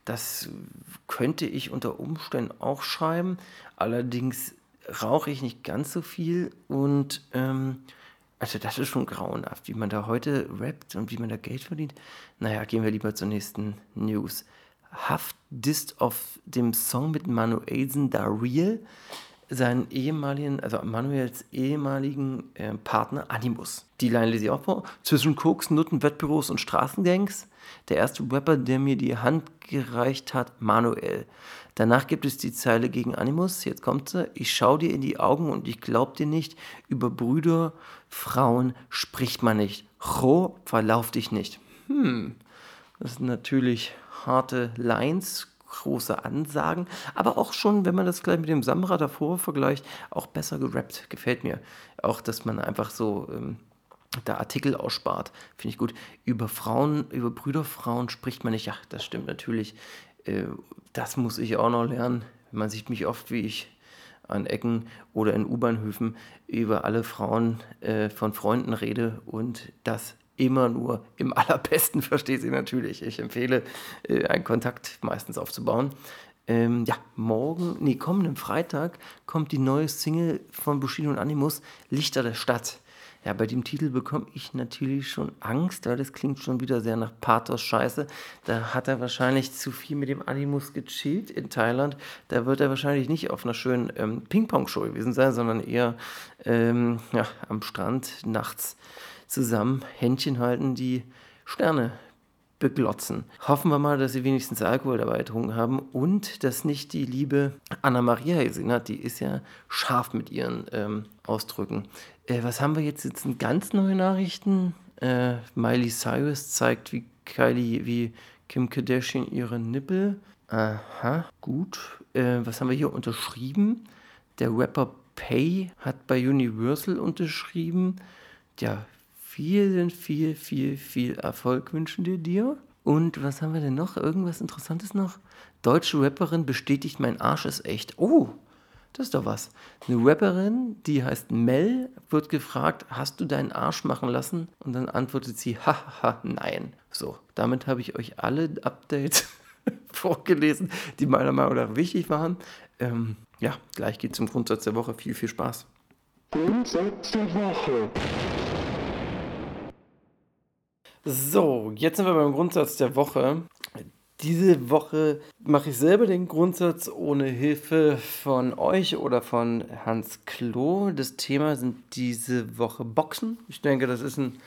das könnte ich unter Umständen auch schreiben, allerdings rauche ich nicht ganz so viel und ähm, also das ist schon grauenhaft, wie man da heute rappt und wie man da Geld verdient. Naja, gehen wir lieber zur nächsten News. Haft disst auf dem Song mit Manuelsen da real seinen ehemaligen, also Manuels ehemaligen äh, Partner Animus. Die Line lese ich auch vor. Zwischen Koks, Nutten, Wettbüros und Straßengangs. Der erste Rapper, der mir die Hand gereicht hat, Manuel. Danach gibt es die Zeile gegen Animus. Jetzt kommt sie. Ich schau dir in die Augen und ich glaub dir nicht. Über Brüder, Frauen spricht man nicht. Cho, verlauf dich nicht. Hm, das sind natürlich harte Lines, große Ansagen, aber auch schon, wenn man das gleich mit dem Samra davor vergleicht, auch besser gerappt. Gefällt mir. Auch, dass man einfach so ähm, da Artikel ausspart, finde ich gut. Über Frauen, über Brüderfrauen spricht man nicht. Ja, das stimmt natürlich. Äh, das muss ich auch noch lernen. Man sieht mich oft, wie ich an Ecken oder in U-Bahnhöfen über alle Frauen äh, von Freunden rede und das immer nur im allerbesten versteht sie natürlich. Ich empfehle, äh, einen Kontakt meistens aufzubauen. Ähm, ja, morgen, nee, kommenden Freitag kommt die neue Single von Bushido und Animus, Lichter der Stadt. Ja, bei dem Titel bekomme ich natürlich schon Angst, weil das klingt schon wieder sehr nach Pathos-Scheiße. Da hat er wahrscheinlich zu viel mit dem Animus gechillt in Thailand. Da wird er wahrscheinlich nicht auf einer schönen ähm, Ping-Pong-Show gewesen sein, sondern eher ähm, ja, am Strand nachts zusammen Händchen halten, die Sterne beglotzen. Hoffen wir mal, dass sie wenigstens Alkohol dabei getrunken haben und dass nicht die liebe Anna Maria gesehen hat. Die ist ja scharf mit ihren ähm, Ausdrücken. Äh, was haben wir jetzt? Jetzt sind ganz neue Nachrichten. Äh, Miley Cyrus zeigt, wie Kylie, wie Kim Kardashian ihre Nippel. Aha, gut. Äh, was haben wir hier unterschrieben? Der Rapper Pay hat bei Universal unterschrieben. Ja, vielen, viel, viel, viel Erfolg wünschen wir dir. Und was haben wir denn noch? Irgendwas Interessantes noch? Deutsche Rapperin bestätigt, mein Arsch ist echt. Oh, das ist doch was. Eine Rapperin, die heißt Mel, wird gefragt, hast du deinen Arsch machen lassen? Und dann antwortet sie, haha, nein. So, damit habe ich euch alle Updates vorgelesen, die meiner Meinung nach wichtig waren. Ähm, ja, gleich geht zum Grundsatz der Woche. Viel, viel Spaß. Grundsatz der Woche. So, jetzt sind wir beim Grundsatz der Woche. Diese Woche mache ich selber den Grundsatz ohne Hilfe von euch oder von Hans Klo. Das Thema sind diese Woche Boxen. Ich denke, das ist ein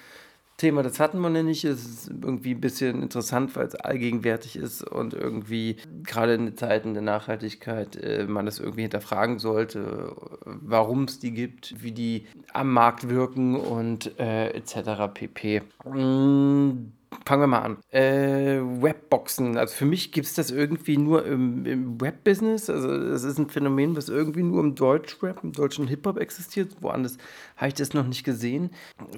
Thema, das hatten wir noch nicht. Es ist irgendwie ein bisschen interessant, weil es allgegenwärtig ist und irgendwie gerade in Zeiten der Nachhaltigkeit äh, man das irgendwie hinterfragen sollte, warum es die gibt, wie die am Markt wirken und äh, etc. pp. Mm, fangen wir mal an. Äh, Webboxen. Also für mich gibt es das irgendwie nur im, im Web-Business. Also das ist ein Phänomen, was irgendwie nur im Deutschrap, im deutschen Hip-Hop existiert. Woanders habe ich das noch nicht gesehen.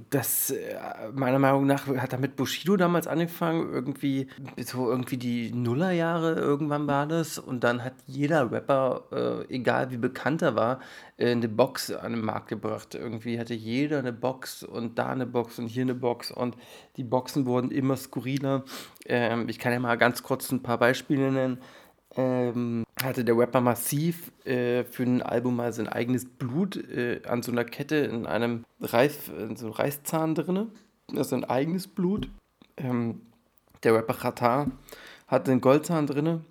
Das, äh, meiner Meinung nach, hat damit Bushido damals angefangen. Irgendwie, so irgendwie die Nullerjahre irgendwann war das. Und dann hat jeder Rapper, äh, egal wie bekannt er war, äh, eine Box an den Markt gebracht. Irgendwie hatte jeder eine Box und da eine Box und hier eine Box und die Boxen wurden immer skurriler. Ähm, ich kann ja mal ganz kurz ein paar Beispiele nennen. Ähm, hatte der Rapper Massiv äh, für ein Album mal sein eigenes Blut äh, an so einer Kette in einem Reif, in so einem Reißzahn drin. Also ein eigenes Blut. Ähm, der Rapper Qatar hatte einen Goldzahn drin.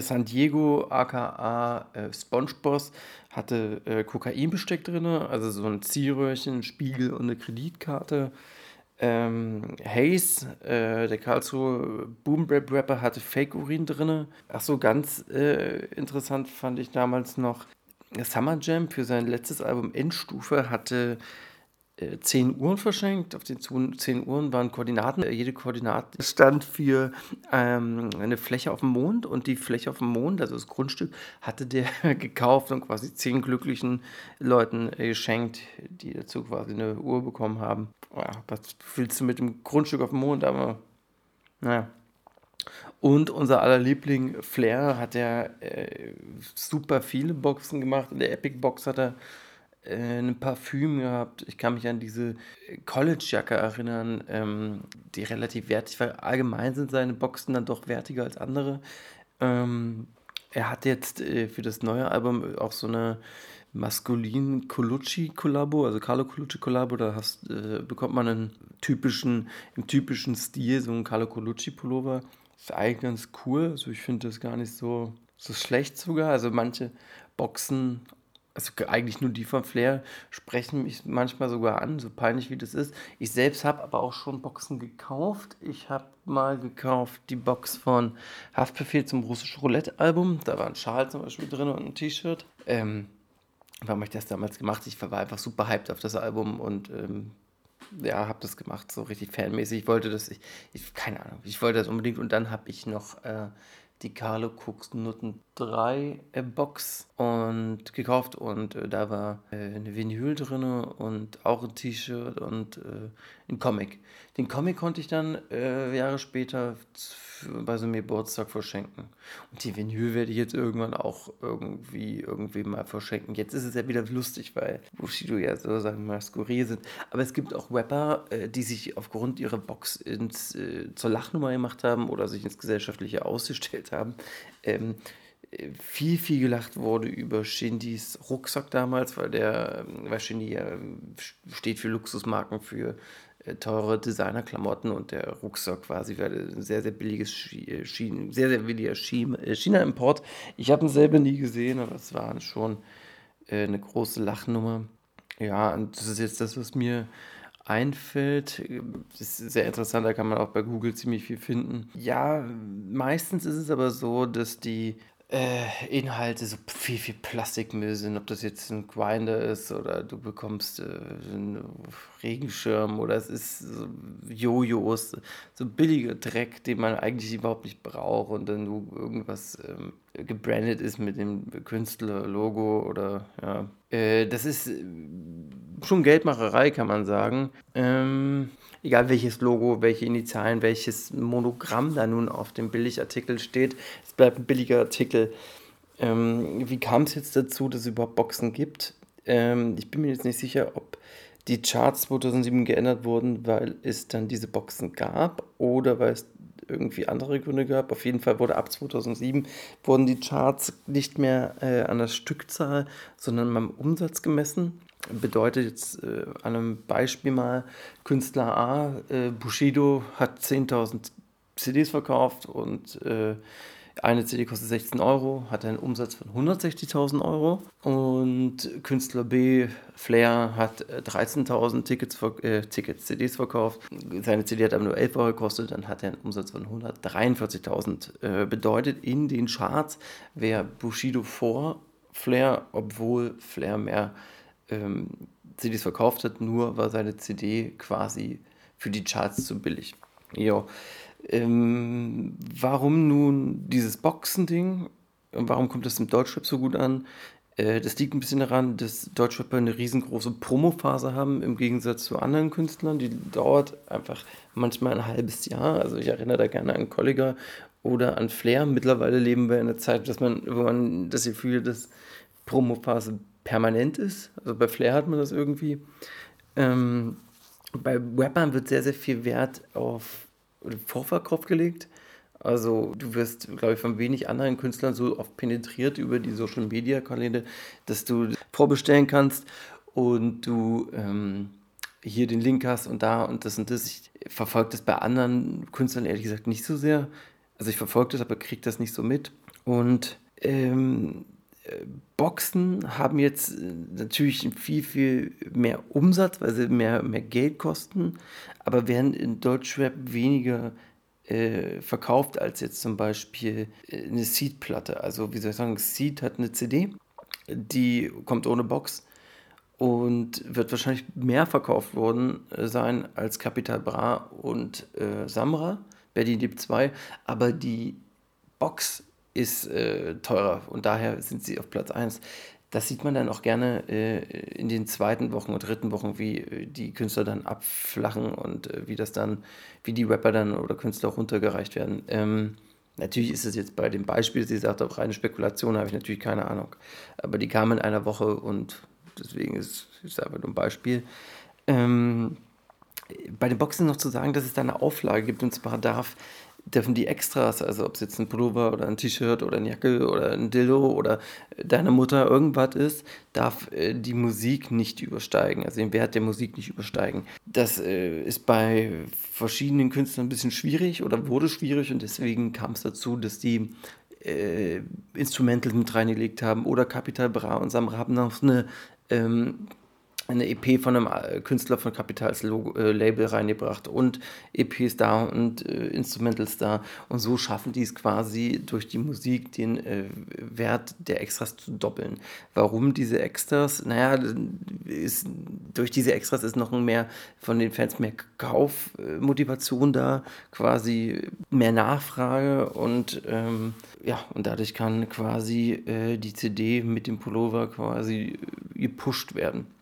San Diego, aka äh, SpongeBoss, hatte äh, Kokainbesteck drin, also so ein Ziehröhrchen, ein Spiegel und eine Kreditkarte. Ähm, Hayes, äh, der Karlsruhe Boom Rap Rapper, hatte Fake Urin drin. Ach so, ganz äh, interessant fand ich damals noch Summer Jam für sein letztes Album Endstufe hatte äh, zehn Uhren verschenkt. Auf den zehn Uhren waren Koordinaten. Äh, jede Koordinate stand für ähm, eine Fläche auf dem Mond und die Fläche auf dem Mond, also das Grundstück, hatte der gekauft und quasi zehn glücklichen Leuten äh, geschenkt, die dazu quasi eine Uhr bekommen haben. Ja, was willst du mit dem Grundstück auf dem Mond? Aber naja. Und unser aller Liebling Flair hat ja äh, super viele Boxen gemacht. In der Epic Box hat er äh, ein Parfüm gehabt. Ich kann mich an diese College-Jacke erinnern, ähm, die relativ wertig war. Allgemein sind seine Boxen dann doch wertiger als andere. Ähm, er hat jetzt äh, für das neue Album auch so eine maskulin Colucci Kollabo, also Carlo Colucci Kollabo, da hast, äh, bekommt man einen typischen, im typischen Stil so einen Carlo Colucci Pullover ist eigentlich ganz cool. Also ich finde das gar nicht so, so schlecht sogar. Also manche Boxen, also eigentlich nur die von Flair, sprechen mich manchmal sogar an, so peinlich wie das ist. Ich selbst habe aber auch schon Boxen gekauft. Ich habe mal gekauft die Box von Haftbefehl zum russischen Roulette-Album. Da war ein Schal zum Beispiel drin und ein T-Shirt. Ähm, warum habe ich das damals gemacht? Ich war einfach super hyped auf das Album und ähm, ja, habe das gemacht, so richtig fanmäßig. Ich wollte das, ich, ich, keine Ahnung, ich wollte das unbedingt. Und dann habe ich noch äh, die Carlo Cooks Nutten 3 äh, Box und gekauft und äh, da war äh, eine Vinyl drin und auch ein T-Shirt und äh, ein Comic. Den Comic konnte ich dann äh, Jahre später bei so einem Geburtstag verschenken. Und die Vinyl werde ich jetzt irgendwann auch irgendwie, irgendwie mal verschenken. Jetzt ist es ja wieder lustig, weil Bushido ja so, sagen wir mal, skurril sind. Aber es gibt auch Rapper, äh, die sich aufgrund ihrer Box ins, äh, zur Lachnummer gemacht haben oder sich ins Gesellschaftliche ausgestellt haben. Ähm, viel, viel gelacht wurde über Shindys Rucksack damals, weil der, weil Shindy ja steht für Luxusmarken, für äh, teure Designerklamotten und der Rucksack quasi war ein sehr, sehr billiges äh, China, sehr, sehr billiger äh, China-Import. Ich habe ihn selber nie gesehen, aber es war schon eine große Lachnummer. Ja, und das ist jetzt das, was mir einfällt. Das ist sehr interessant, da kann man auch bei Google ziemlich viel finden. Ja, meistens ist es aber so, dass die äh, Inhalte so viel, viel Plastikmüll sind, ob das jetzt ein Grinder ist oder du bekommst äh, einen Regenschirm oder es ist so Jojos, so billiger Dreck, den man eigentlich überhaupt nicht braucht und dann du irgendwas ähm, gebrandet ist mit dem Künstlerlogo oder ja. Äh, das ist äh, schon Geldmacherei, kann man sagen. Ähm, egal welches Logo, welche Initialen, welches Monogramm da nun auf dem Billigartikel steht, es bleibt ein billiger Artikel. Ähm, wie kam es jetzt dazu, dass es überhaupt Boxen gibt? Ähm, ich bin mir jetzt nicht sicher, ob die Charts 2007 geändert wurden, weil es dann diese Boxen gab oder weil es irgendwie andere Gründe gab. Auf jeden Fall wurde ab 2007 wurden die Charts nicht mehr äh, an der Stückzahl, sondern beim Umsatz gemessen. Bedeutet jetzt äh, an einem Beispiel mal, Künstler A, äh, Bushido hat 10.000 CDs verkauft und äh, eine CD kostet 16 Euro, hat einen Umsatz von 160.000 Euro. Und Künstler B, Flair, hat 13.000 Tickets, äh, Tickets, CDs verkauft. Seine CD hat aber nur 11 Euro gekostet, dann hat er einen Umsatz von 143.000. Äh, bedeutet in den Charts wäre Bushido vor Flair, obwohl Flair mehr ähm, CDs verkauft hat, nur war seine CD quasi für die Charts zu billig. Jo. Ähm, warum nun dieses Boxen-Ding? Warum kommt das im Deutschrap so gut an? Äh, das liegt ein bisschen daran, dass Deutschrapper eine riesengroße Promophase haben, im Gegensatz zu anderen Künstlern. Die dauert einfach manchmal ein halbes Jahr. Also ich erinnere da gerne an Kollega oder an Flair. Mittlerweile leben wir in einer Zeit, dass man, wo man das Gefühl dass Promophase permanent ist. Also bei Flair hat man das irgendwie. Ähm, bei Rappern wird sehr, sehr viel Wert auf Vorverkauf gelegt. Also du wirst, glaube ich, von wenig anderen Künstlern so oft penetriert über die Social-Media-Kanäle, dass du vorbestellen kannst und du ähm, hier den Link hast und da und das und das. Ich verfolge das bei anderen Künstlern ehrlich gesagt nicht so sehr. Also ich verfolge das, aber kriege das nicht so mit. Und ähm, Boxen haben jetzt äh, natürlich viel, viel mehr Umsatz, weil sie mehr, mehr Geld kosten, aber werden in Deutschrap weniger äh, verkauft als jetzt zum Beispiel äh, eine Seed-Platte. Also, wie soll ich sagen, Seed hat eine CD, die kommt ohne Box und wird wahrscheinlich mehr verkauft worden äh, sein als Capital Bra und äh, Samra, Berlin Deep 2, aber die Box ist äh, teurer und daher sind sie auf Platz 1. Das sieht man dann auch gerne äh, in den zweiten Wochen und dritten Wochen, wie äh, die Künstler dann abflachen und äh, wie das dann, wie die Rapper dann oder Künstler runtergereicht werden. Ähm, natürlich ist es jetzt bei dem Beispiel, Sie sagt auch reine Spekulation, habe ich natürlich keine Ahnung. Aber die kamen in einer Woche und deswegen ist es einfach nur ein Beispiel. Ähm, bei den Boxen noch zu sagen, dass es da eine Auflage gibt und zwar darf dürfen die Extras, also ob es jetzt ein Pullover oder ein T-Shirt oder eine Jacke oder ein Dildo oder deine Mutter irgendwas ist, darf äh, die Musik nicht übersteigen, also den Wert der Musik nicht übersteigen. Das äh, ist bei verschiedenen Künstlern ein bisschen schwierig oder wurde schwierig und deswegen kam es dazu, dass die äh, Instrumental mit reingelegt haben oder Capital Bra und Samra haben noch eine ähm, eine EP von einem äh, Künstler von Capitals äh, Label reingebracht und EPs da und äh, Instrumentals da. Und so schaffen die es quasi durch die Musik den äh, Wert der Extras zu doppeln. Warum diese Extras? Naja, ist, durch diese Extras ist noch mehr von den Fans mehr Kaufmotivation da, quasi mehr Nachfrage und ähm, ja, und dadurch kann quasi äh, die CD mit dem Pullover quasi äh, gepusht werden.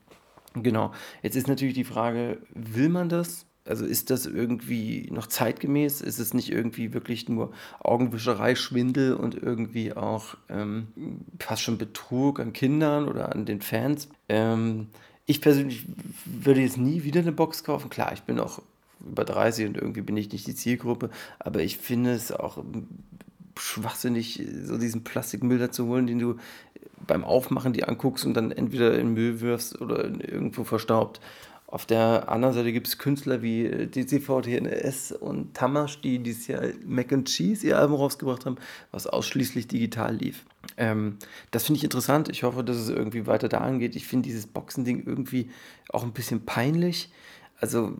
Genau. Jetzt ist natürlich die Frage, will man das? Also ist das irgendwie noch zeitgemäß? Ist es nicht irgendwie wirklich nur Augenwischerei, Schwindel und irgendwie auch ähm, fast schon Betrug an Kindern oder an den Fans? Ähm, ich persönlich würde jetzt nie wieder eine Box kaufen. Klar, ich bin auch über 30 und irgendwie bin ich nicht die Zielgruppe, aber ich finde es auch schwachsinnig, so diesen Plastikmüll da zu holen, den du beim Aufmachen die anguckst und dann entweder in Müll wirfst oder irgendwo verstaubt. Auf der anderen Seite gibt es Künstler wie äh, DCVTNS und Tamash, die dieses Jahr Mac and Cheese ihr Album rausgebracht haben, was ausschließlich digital lief. Ähm, das finde ich interessant. Ich hoffe, dass es irgendwie weiter da angeht. Ich finde dieses Boxending irgendwie auch ein bisschen peinlich also,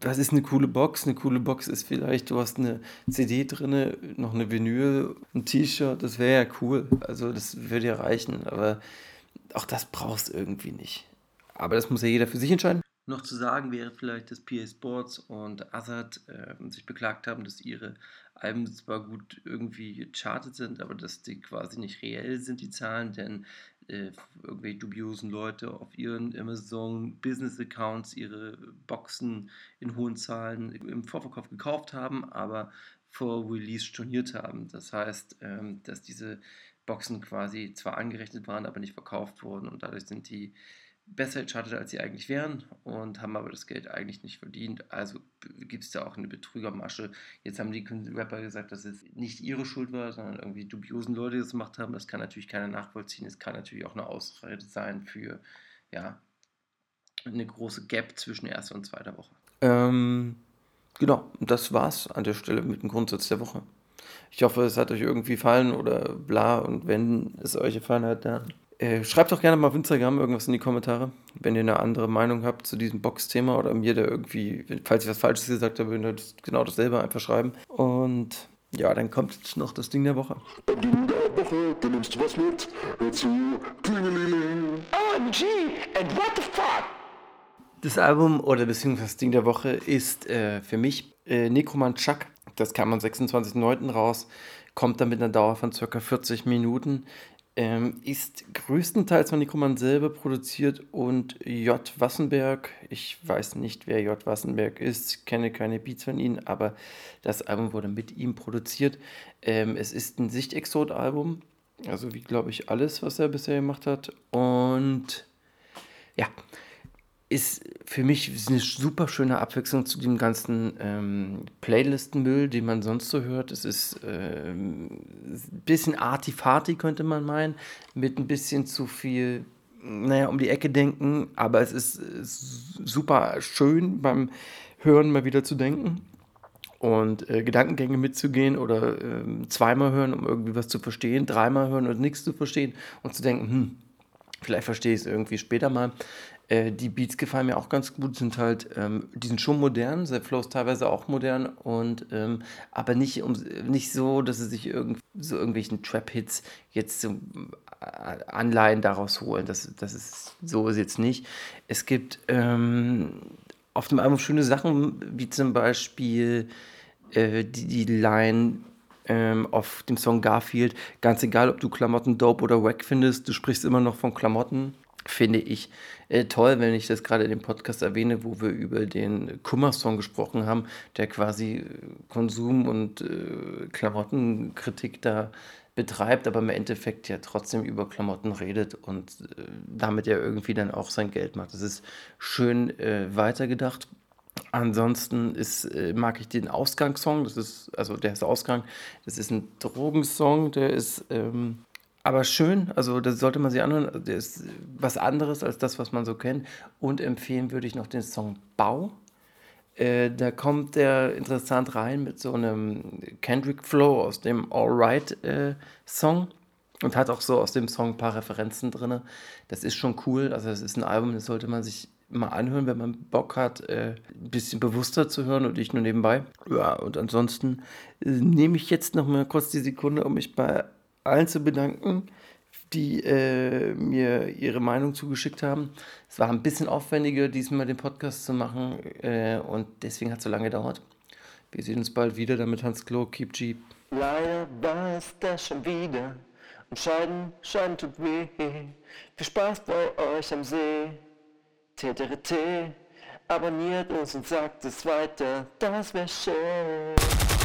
was ist eine coole Box? Eine coole Box ist vielleicht, du hast eine CD drin, noch eine Vinyl, ein T-Shirt, das wäre ja cool. Also, das würde ja reichen, aber auch das brauchst du irgendwie nicht. Aber das muss ja jeder für sich entscheiden. Noch zu sagen wäre vielleicht, dass PA Sports und Azad äh, sich beklagt haben, dass ihre Alben zwar gut irgendwie gechartet sind, aber dass die quasi nicht reell sind, die Zahlen, denn äh, irgendwelche dubiosen Leute auf ihren Amazon Business Accounts ihre Boxen in hohen Zahlen im Vorverkauf gekauft haben, aber vor Release storniert haben. Das heißt, ähm, dass diese Boxen quasi zwar angerechnet waren, aber nicht verkauft wurden und dadurch sind die besser gechartet, als sie eigentlich wären und haben aber das Geld eigentlich nicht verdient. Also gibt es da auch eine Betrügermasche. Jetzt haben die Rapper gesagt, dass es nicht ihre Schuld war, sondern irgendwie dubiosen Leute das gemacht haben. Das kann natürlich keiner nachvollziehen. Es kann natürlich auch eine Ausrede sein für ja, eine große Gap zwischen erster und zweiter Woche. Ähm, genau, das war's an der Stelle mit dem Grundsatz der Woche. Ich hoffe, es hat euch irgendwie gefallen oder bla. Und wenn es euch gefallen hat, dann äh, schreibt doch gerne mal auf Instagram irgendwas in die Kommentare, wenn ihr eine andere Meinung habt zu diesem Box-Thema oder mir da irgendwie, falls ich was Falsches gesagt habe, könnt ihr genau dasselbe einfach schreiben. Und ja, dann kommt jetzt noch das Ding der Woche. Ding der Woche, du nimmst was mit. Dazu. OMG, and what the fuck? Das Album oder beziehungsweise das Ding der Woche ist äh, für mich äh, Chuck. Das kam am 26.09. raus, kommt dann mit einer Dauer von ca. 40 Minuten. Ähm, ist größtenteils von Nikroman selber produziert und J. Wassenberg. Ich weiß nicht, wer J. Wassenberg ist, kenne keine Beats von ihm, aber das Album wurde mit ihm produziert. Ähm, es ist ein Sichtexot-Album, also wie glaube ich alles, was er bisher gemacht hat. Und ja, ist für mich eine super schöne Abwechslung zu dem ganzen ähm, Playlistenmüll, den man sonst so hört. Es ist ähm, ein bisschen artifati, könnte man meinen, mit ein bisschen zu viel, naja, um die Ecke denken, aber es ist, ist super schön beim Hören mal wieder zu denken und äh, Gedankengänge mitzugehen oder äh, zweimal hören, um irgendwie was zu verstehen, dreimal hören und nichts zu verstehen und zu denken, hm, vielleicht verstehe ich es irgendwie später mal. Äh, die Beats gefallen mir auch ganz gut, sind halt, ähm, die sind schon modern, der Flow ist teilweise auch modern und ähm, aber nicht, um, nicht so, dass sie sich irgend, so irgendwelchen Trap-Hits jetzt so Anleihen daraus holen. Das, das ist so ist jetzt nicht. Es gibt ähm, auf dem Album schöne Sachen, wie zum Beispiel äh, die, die Line ähm, auf dem Song Garfield. Ganz egal, ob du Klamotten dope oder wack findest, du sprichst immer noch von Klamotten finde ich äh, toll, wenn ich das gerade in dem Podcast erwähne, wo wir über den Kummer-Song gesprochen haben, der quasi äh, Konsum- und äh, Klamottenkritik da betreibt, aber im Endeffekt ja trotzdem über Klamotten redet und äh, damit ja irgendwie dann auch sein Geld macht. Das ist schön äh, weitergedacht. Ansonsten ist, äh, mag ich den Ausgangssong, das ist, also der ist Ausgang, das ist ein Drogensong, der ist ähm, aber schön, also das sollte man sich anhören. Der ist was anderes als das, was man so kennt. Und empfehlen würde ich noch den Song Bau. Äh, da kommt der interessant rein mit so einem Kendrick Flow aus dem Alright äh, Song und hat auch so aus dem Song ein paar Referenzen drin. Das ist schon cool. Also, das ist ein Album, das sollte man sich mal anhören, wenn man Bock hat, äh, ein bisschen bewusster zu hören und nicht nur nebenbei. Ja, und ansonsten äh, nehme ich jetzt noch mal kurz die Sekunde, um mich bei allen zu bedanken, die äh, mir ihre Meinung zugeschickt haben. Es war ein bisschen aufwendiger, diesmal den Podcast zu machen äh, und deswegen hat es so lange gedauert. Wir sehen uns bald wieder, damit Hans Klo, Keep Jeep. Leider war es das schon wieder und Scheiden, Scheiden tut weh. Viel Spaß bei euch am See. TTRT, abonniert uns und sagt es weiter, das wäre schön.